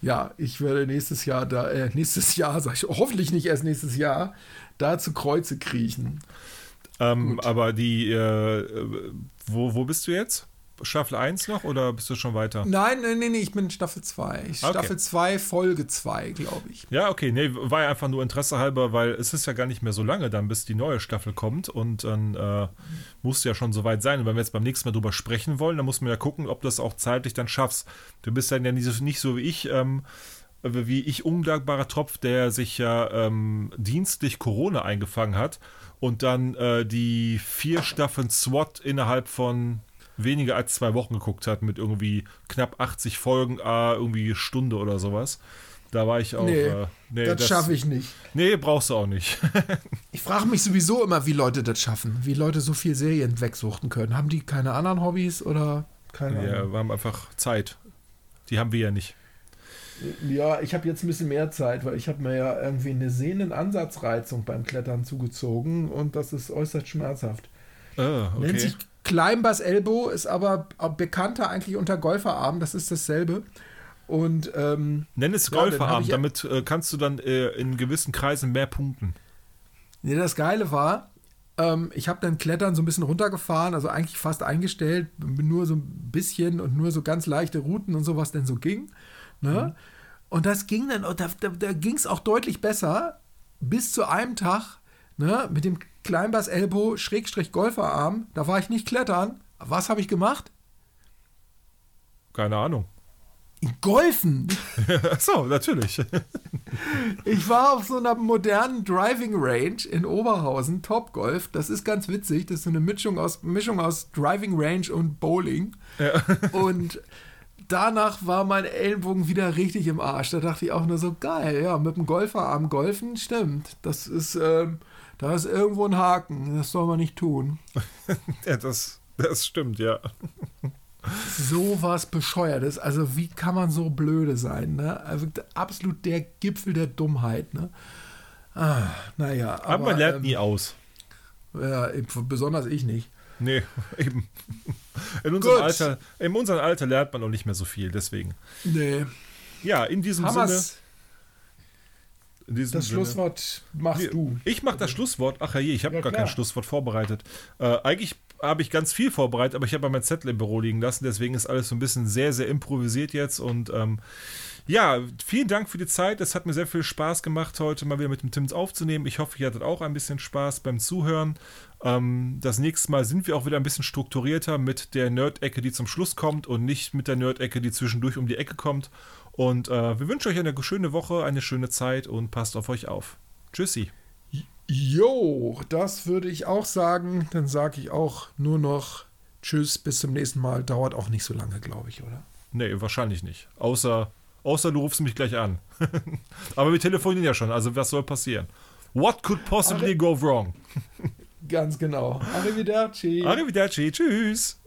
A: ja, ich werde nächstes Jahr da, äh, nächstes Jahr, sag ich, hoffentlich nicht erst nächstes Jahr, da zu Kreuze kriechen.
B: Ähm, aber die, äh, wo, wo bist du jetzt? Staffel 1 noch oder bist du schon weiter?
A: Nein, nein, nein, ich bin Staffel 2. Okay. Staffel 2, Folge 2, glaube ich.
B: Ja, okay, nee, war ja einfach nur Interesse halber, weil es ist ja gar nicht mehr so lange dann, bis die neue Staffel kommt und dann äh, muss ja schon soweit sein. Und wenn wir jetzt beim nächsten Mal drüber sprechen wollen, dann muss man ja gucken, ob das auch zeitlich dann schaffst. Du bist dann ja nicht so, nicht so wie ich, ähm, wie ich undankbarer Tropf, der sich ja ähm, dienstlich Corona eingefangen hat und dann äh, die vier Staffeln SWAT innerhalb von weniger als zwei Wochen geguckt hat mit irgendwie knapp 80 Folgen, ah, irgendwie Stunde oder sowas. Da war ich auch.
A: Nee, äh, nee das, das schaffe ich nicht.
B: Nee, brauchst du auch nicht.
A: ich frage mich sowieso immer, wie Leute das schaffen. Wie Leute so viel Serien wegsuchten können. Haben die keine anderen Hobbys oder keine
B: Ja,
A: Ahnung?
B: wir haben einfach Zeit. Die haben wir ja nicht.
A: Ja, ich habe jetzt ein bisschen mehr Zeit, weil ich habe mir ja irgendwie eine Sehnenansatzreizung beim Klettern zugezogen und das ist äußerst schmerzhaft.
B: Ah, okay.
A: Nennt sich Climbers Elbow ist aber bekannter eigentlich unter Golferarm, das ist dasselbe. Und ähm,
B: nenn es Golferarm, ja, damit äh, kannst du dann äh, in gewissen Kreisen mehr punkten.
A: Nee, das Geile war, ähm, ich habe dann Klettern so ein bisschen runtergefahren, also eigentlich fast eingestellt, nur so ein bisschen und nur so ganz leichte Routen und so, was denn so ging. Ne? Mhm. Und das ging dann, da, da, da ging es auch deutlich besser, bis zu einem Tag, ne, mit dem Climbers Elbow, Schrägstrich Golferarm. Da war ich nicht klettern. Was habe ich gemacht?
B: Keine Ahnung.
A: Golfen.
B: so, natürlich.
A: ich war auf so einer modernen Driving Range in Oberhausen, Top Golf. Das ist ganz witzig. Das ist so eine Mischung aus, Mischung aus Driving Range und Bowling. Ja. Und danach war mein Ellenbogen wieder richtig im Arsch. Da dachte ich auch nur so, geil, ja, mit dem Golferarm golfen, stimmt. Das ist, ähm, da ist irgendwo ein Haken, das soll man nicht tun.
B: ja, das, das stimmt, ja.
A: so was Bescheuertes. Also, wie kann man so blöde sein? Ne? Also, absolut der Gipfel der Dummheit. Ne? Ah, naja.
B: Aber, aber man lernt ähm, nie aus.
A: Ja, besonders ich nicht.
B: Nee, eben. In unserem, Alter, in unserem Alter lernt man auch nicht mehr so viel, deswegen.
A: Nee.
B: Ja, in diesem
A: Hamas.
B: Sinne
A: das Sinne. Schlusswort machst nee, du.
B: Ich mach das Schlusswort. Ach ja, je, ich habe ja, gar klar. kein Schlusswort vorbereitet. Äh, eigentlich habe ich ganz viel vorbereitet, aber ich habe mein Zettel im Büro liegen lassen. Deswegen ist alles so ein bisschen sehr, sehr improvisiert jetzt. Und ähm, ja, vielen Dank für die Zeit. Es hat mir sehr viel Spaß gemacht, heute mal wieder mit dem Tim aufzunehmen. Ich hoffe, ihr hattet auch ein bisschen Spaß beim Zuhören. Ähm, das nächste Mal sind wir auch wieder ein bisschen strukturierter mit der Nerd-Ecke, die zum Schluss kommt und nicht mit der Nerd-Ecke, die zwischendurch um die Ecke kommt. Und äh, wir wünschen euch eine schöne Woche, eine schöne Zeit und passt auf euch auf. Tschüssi.
A: Jo, das würde ich auch sagen. Dann sage ich auch nur noch Tschüss, bis zum nächsten Mal. Dauert auch nicht so lange, glaube ich, oder?
B: Nee, wahrscheinlich nicht. Außer, außer du rufst mich gleich an. Aber wir telefonieren ja schon, also was soll passieren? What could possibly Arri go wrong?
A: Ganz genau. Arrivederci.
B: Arrivederci. Tschüss.